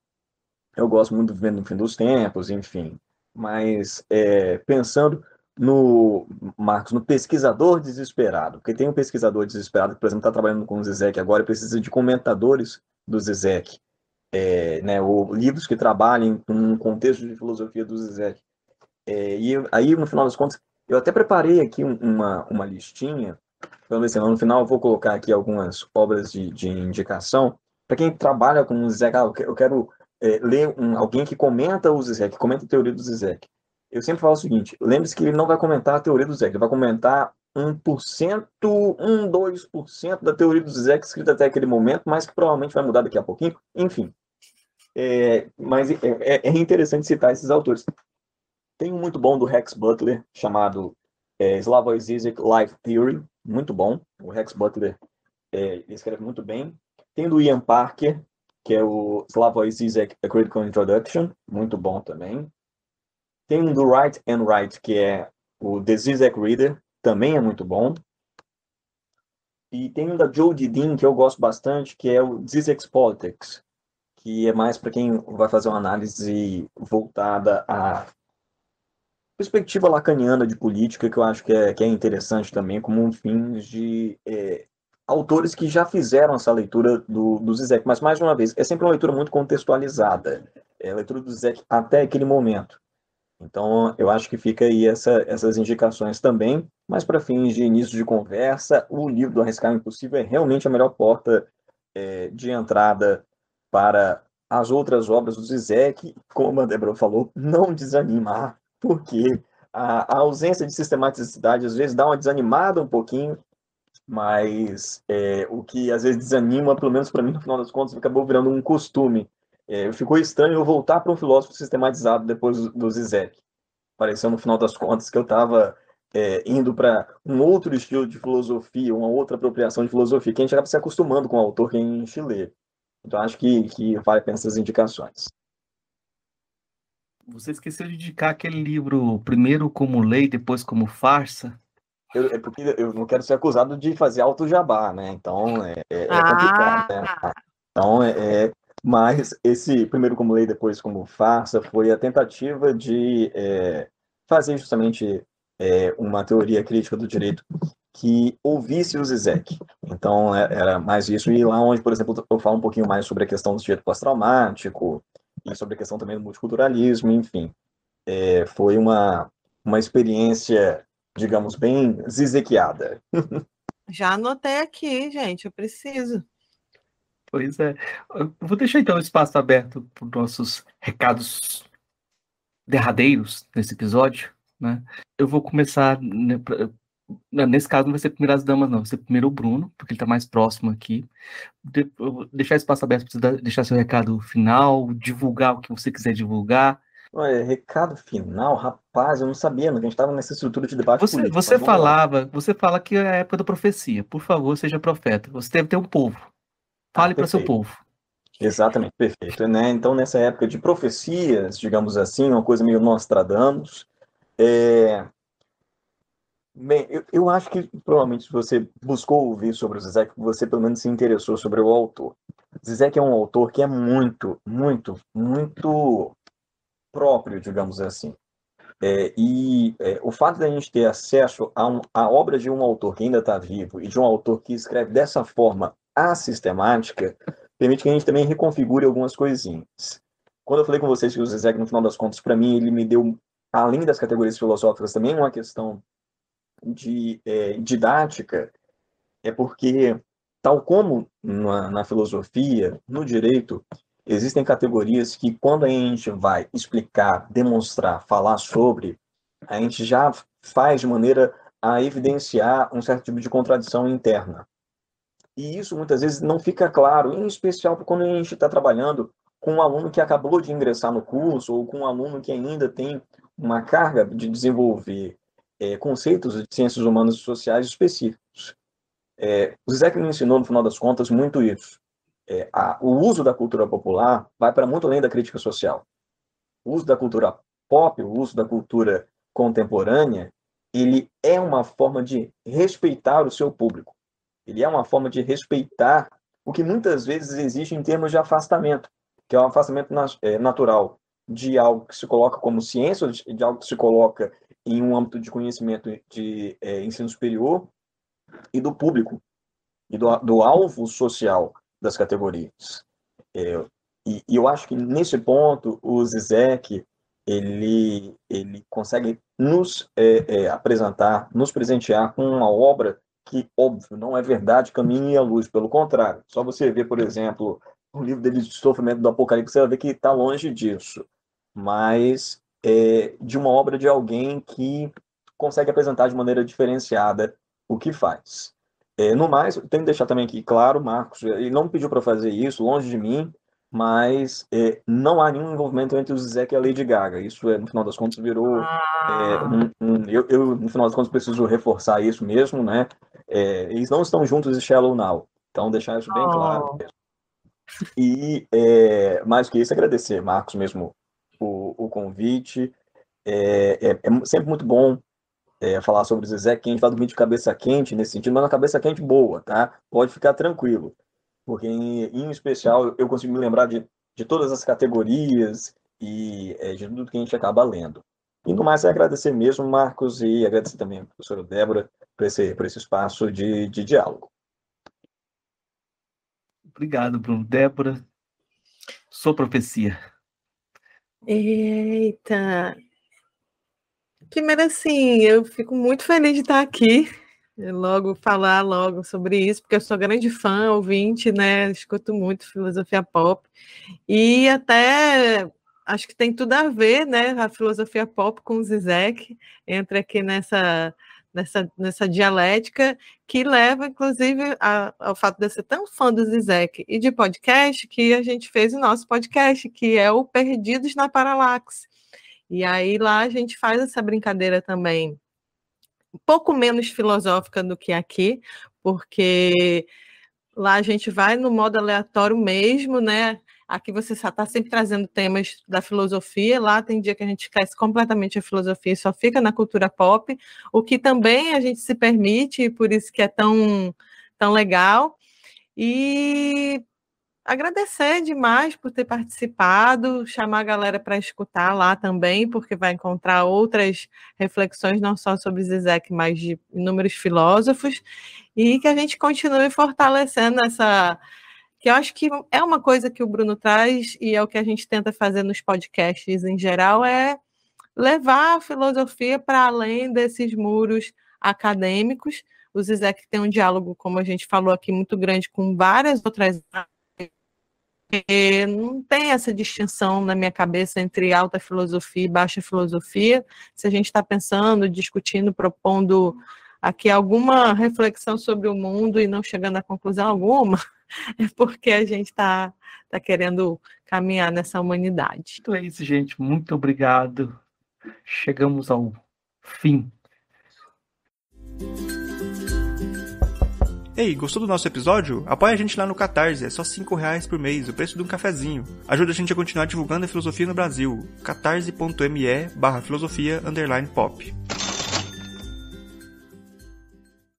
Eu gosto muito do Vendo no Fim dos Tempos, enfim. Mas é, pensando no, Marcos, no pesquisador desesperado, porque tem um pesquisador desesperado que, por exemplo, está trabalhando com o Zizek agora e precisa de comentadores do Zizek, é, né, ou livros que trabalhem com um contexto de filosofia do Zizek. É, e aí, no final das contas, eu até preparei aqui uma, uma listinha, então, assim, no final eu vou colocar aqui algumas obras de, de indicação, para quem trabalha com o Zizek, ah, eu quero é, ler um, alguém que comenta o Zizek, comenta a teoria do Zizek. Eu sempre falo o seguinte, lembre-se que ele não vai comentar a teoria do Zizek, ele vai comentar 1%, 1, 2% da teoria do Zizek escrita até aquele momento, mas que provavelmente vai mudar daqui a pouquinho, enfim. É, mas é, é, é interessante citar esses autores. Tem um muito bom do Rex Butler, chamado é, Slavoj Zizek Life Theory, muito bom. O Rex Butler é, escreve muito bem. Tem do Ian Parker, que é o Slavoj Zizek A Critical Introduction, muito bom também. Tem um do Wright and Wright, que é o The Zizek Reader, também é muito bom. E tem um da Joe Didin, que eu gosto bastante, que é o Zizek's Politics, que é mais para quem vai fazer uma análise voltada a perspectiva lacaniana de política que eu acho que é, que é interessante também, como um fim de é, autores que já fizeram essa leitura do, do Zizek, mas mais uma vez, é sempre uma leitura muito contextualizada. é, a leitura do Zizek até aquele momento. Então, eu acho que fica aí essa, essas indicações também, mas para fins de início de conversa, o livro do Arriscar Impossível é realmente a melhor porta é, de entrada para as outras obras do Zizek, como a Débora falou, não desanimar, porque a, a, ausência de sistematicidade às vezes dá uma desanimada um pouquinho, mas é, o que às vezes desanima, pelo menos para mim, no final das contas, acabou virando um costume. É, ficou estranho eu voltar para um filósofo sistematizado depois do, Zizek. Pareceu, no final das contas, que eu estava é, indo para um outro estilo de filosofia, uma outra apropriação de filosofia, que a gente acaba se acostumando com o autor que é em Chile. Então, acho que, que vale a pena essas indicações. Você esqueceu de indicar aquele livro, primeiro como lei, depois como farsa? Eu, é porque eu não quero ser acusado de fazer alto jabá, né? Então, é, é, é complicado, né? ah. né? Então, é, é, mas esse primeiro como lei, depois como farsa, foi a tentativa de é, fazer justamente é, uma teoria crítica do direito que ouvisse o Zizek. Então, é, era mais isso. E lá onde, por exemplo, eu falo um pouquinho mais sobre a questão do direito pós-traumático e sobre a questão também do multiculturalismo, enfim. É, foi uma, uma experiência, digamos, bem zizequiada. Já anotei aqui, gente, eu preciso. Pois é. Eu vou deixar então o espaço aberto para os nossos recados derradeiros nesse episódio. Né? Eu vou começar né, Nesse caso, não vai ser primeiro as damas, não. Vai ser primeiro o Bruno, porque ele está mais próximo aqui. De, deixar espaço aberto para você deixar seu recado final, divulgar o que você quiser divulgar. Olha, recado final, rapaz, eu não sabia, mas a gente estava nessa estrutura de debate você, político. Você falava, você fala que é a época da profecia. Por favor, seja profeta. Você deve ter um povo. Fale ah, para seu povo. Exatamente, perfeito. Né? Então, nessa época de profecias, digamos assim, uma coisa meio Nostradamus, é, Bem, eu, eu acho que provavelmente se você buscou ouvir sobre o Zizek, você pelo menos se interessou sobre o autor. Zizek é um autor que é muito, muito, muito próprio, digamos assim. É, e é, o fato da gente ter acesso a, um, a obra de um autor que ainda está vivo e de um autor que escreve dessa forma assistemática permite que a gente também reconfigure algumas coisinhas. Quando eu falei com vocês que o Zizek, no final das contas, para mim, ele me deu, além das categorias filosóficas, também uma questão de é, didática é porque, tal como na, na filosofia, no direito, existem categorias que, quando a gente vai explicar, demonstrar, falar sobre, a gente já faz de maneira a evidenciar um certo tipo de contradição interna. E isso muitas vezes não fica claro, em especial quando a gente está trabalhando com um aluno que acabou de ingressar no curso ou com um aluno que ainda tem uma carga de desenvolver é, conceitos de ciências humanas e sociais específicos. É, o Zizek me ensinou, no final das contas, muito isso. É, a, o uso da cultura popular vai para muito além da crítica social. O uso da cultura pop, o uso da cultura contemporânea, ele é uma forma de respeitar o seu público. Ele é uma forma de respeitar o que muitas vezes existe em termos de afastamento, que é um afastamento é, natural de algo que se coloca como ciência, de algo que se coloca em um âmbito de conhecimento de é, ensino superior e do público e do, do alvo social das categorias. É, e, e, eu acho que nesse ponto o Zizek ele ele consegue nos é, é, apresentar, nos presentear com uma obra que óbvio não é verdade, caminho e a luz, pelo contrário. Só você ver, por exemplo, o livro dele de sofrimento do Apocalipse, você vai ver que está longe disso. Mas é, de uma obra de alguém que consegue apresentar de maneira diferenciada o que faz. É, no mais, tenho que deixar também aqui claro, Marcos, ele não pediu para fazer isso, longe de mim, mas é, não há nenhum envolvimento entre o Zizek e a Lady Gaga. Isso, é, no final das contas, virou. É. Um, um, eu, eu, no final das contas, preciso reforçar isso mesmo, né? É, eles não estão juntos em Shallow Now. Então, deixar isso bem oh. claro. E, é, mais que isso, agradecer, Marcos, mesmo o, o convite. É, é, é, sempre muito bom é, falar sobre o Zezé Quente, vai dormir de cabeça quente nesse sentido, mas uma cabeça quente boa, tá? Pode ficar tranquilo. Porque, em, em especial, eu consigo me lembrar de, de todas as categorias e é, de tudo que a gente acaba lendo. E no mais, é agradecer mesmo, Marcos, e agradecer também a professora Débora por esse, por esse espaço de, de diálogo. Obrigado, Bruno. Débora, sua profecia. Eita! Primeiro, assim, eu fico muito feliz de estar aqui, logo falar logo sobre isso, porque eu sou grande fã, ouvinte, né? Escuto muito filosofia pop e até acho que tem tudo a ver, né? A filosofia pop com o Zizek, entra aqui nessa nessa, nessa dialética que leva, inclusive, a, ao fato de eu ser tão fã do Zizek e de podcast que a gente fez o nosso podcast, que é o Perdidos na Paralaxe. E aí lá a gente faz essa brincadeira também, um pouco menos filosófica do que aqui, porque lá a gente vai no modo aleatório mesmo, né? Aqui você está sempre trazendo temas da filosofia, lá tem dia que a gente esquece completamente a filosofia e só fica na cultura pop, o que também a gente se permite, por isso que é tão, tão legal. E agradecer demais por ter participado, chamar a galera para escutar lá também, porque vai encontrar outras reflexões, não só sobre Zizek, mas de inúmeros filósofos, e que a gente continue fortalecendo essa que eu acho que é uma coisa que o Bruno traz e é o que a gente tenta fazer nos podcasts em geral, é levar a filosofia para além desses muros acadêmicos. O Zizek tem um diálogo, como a gente falou aqui, muito grande com várias outras não tem essa distinção na minha cabeça entre alta filosofia e baixa filosofia. Se a gente está pensando, discutindo, propondo aqui alguma reflexão sobre o mundo e não chegando a conclusão alguma, é porque a gente está tá querendo caminhar nessa humanidade. Então é isso, gente. Muito obrigado. Chegamos ao fim. Ei, gostou do nosso episódio? Apoie a gente lá no Catarse, é só 5 reais por mês, o preço de um cafezinho. Ajuda a gente a continuar divulgando a filosofia no Brasil. catarse.me barra filosofia underline pop.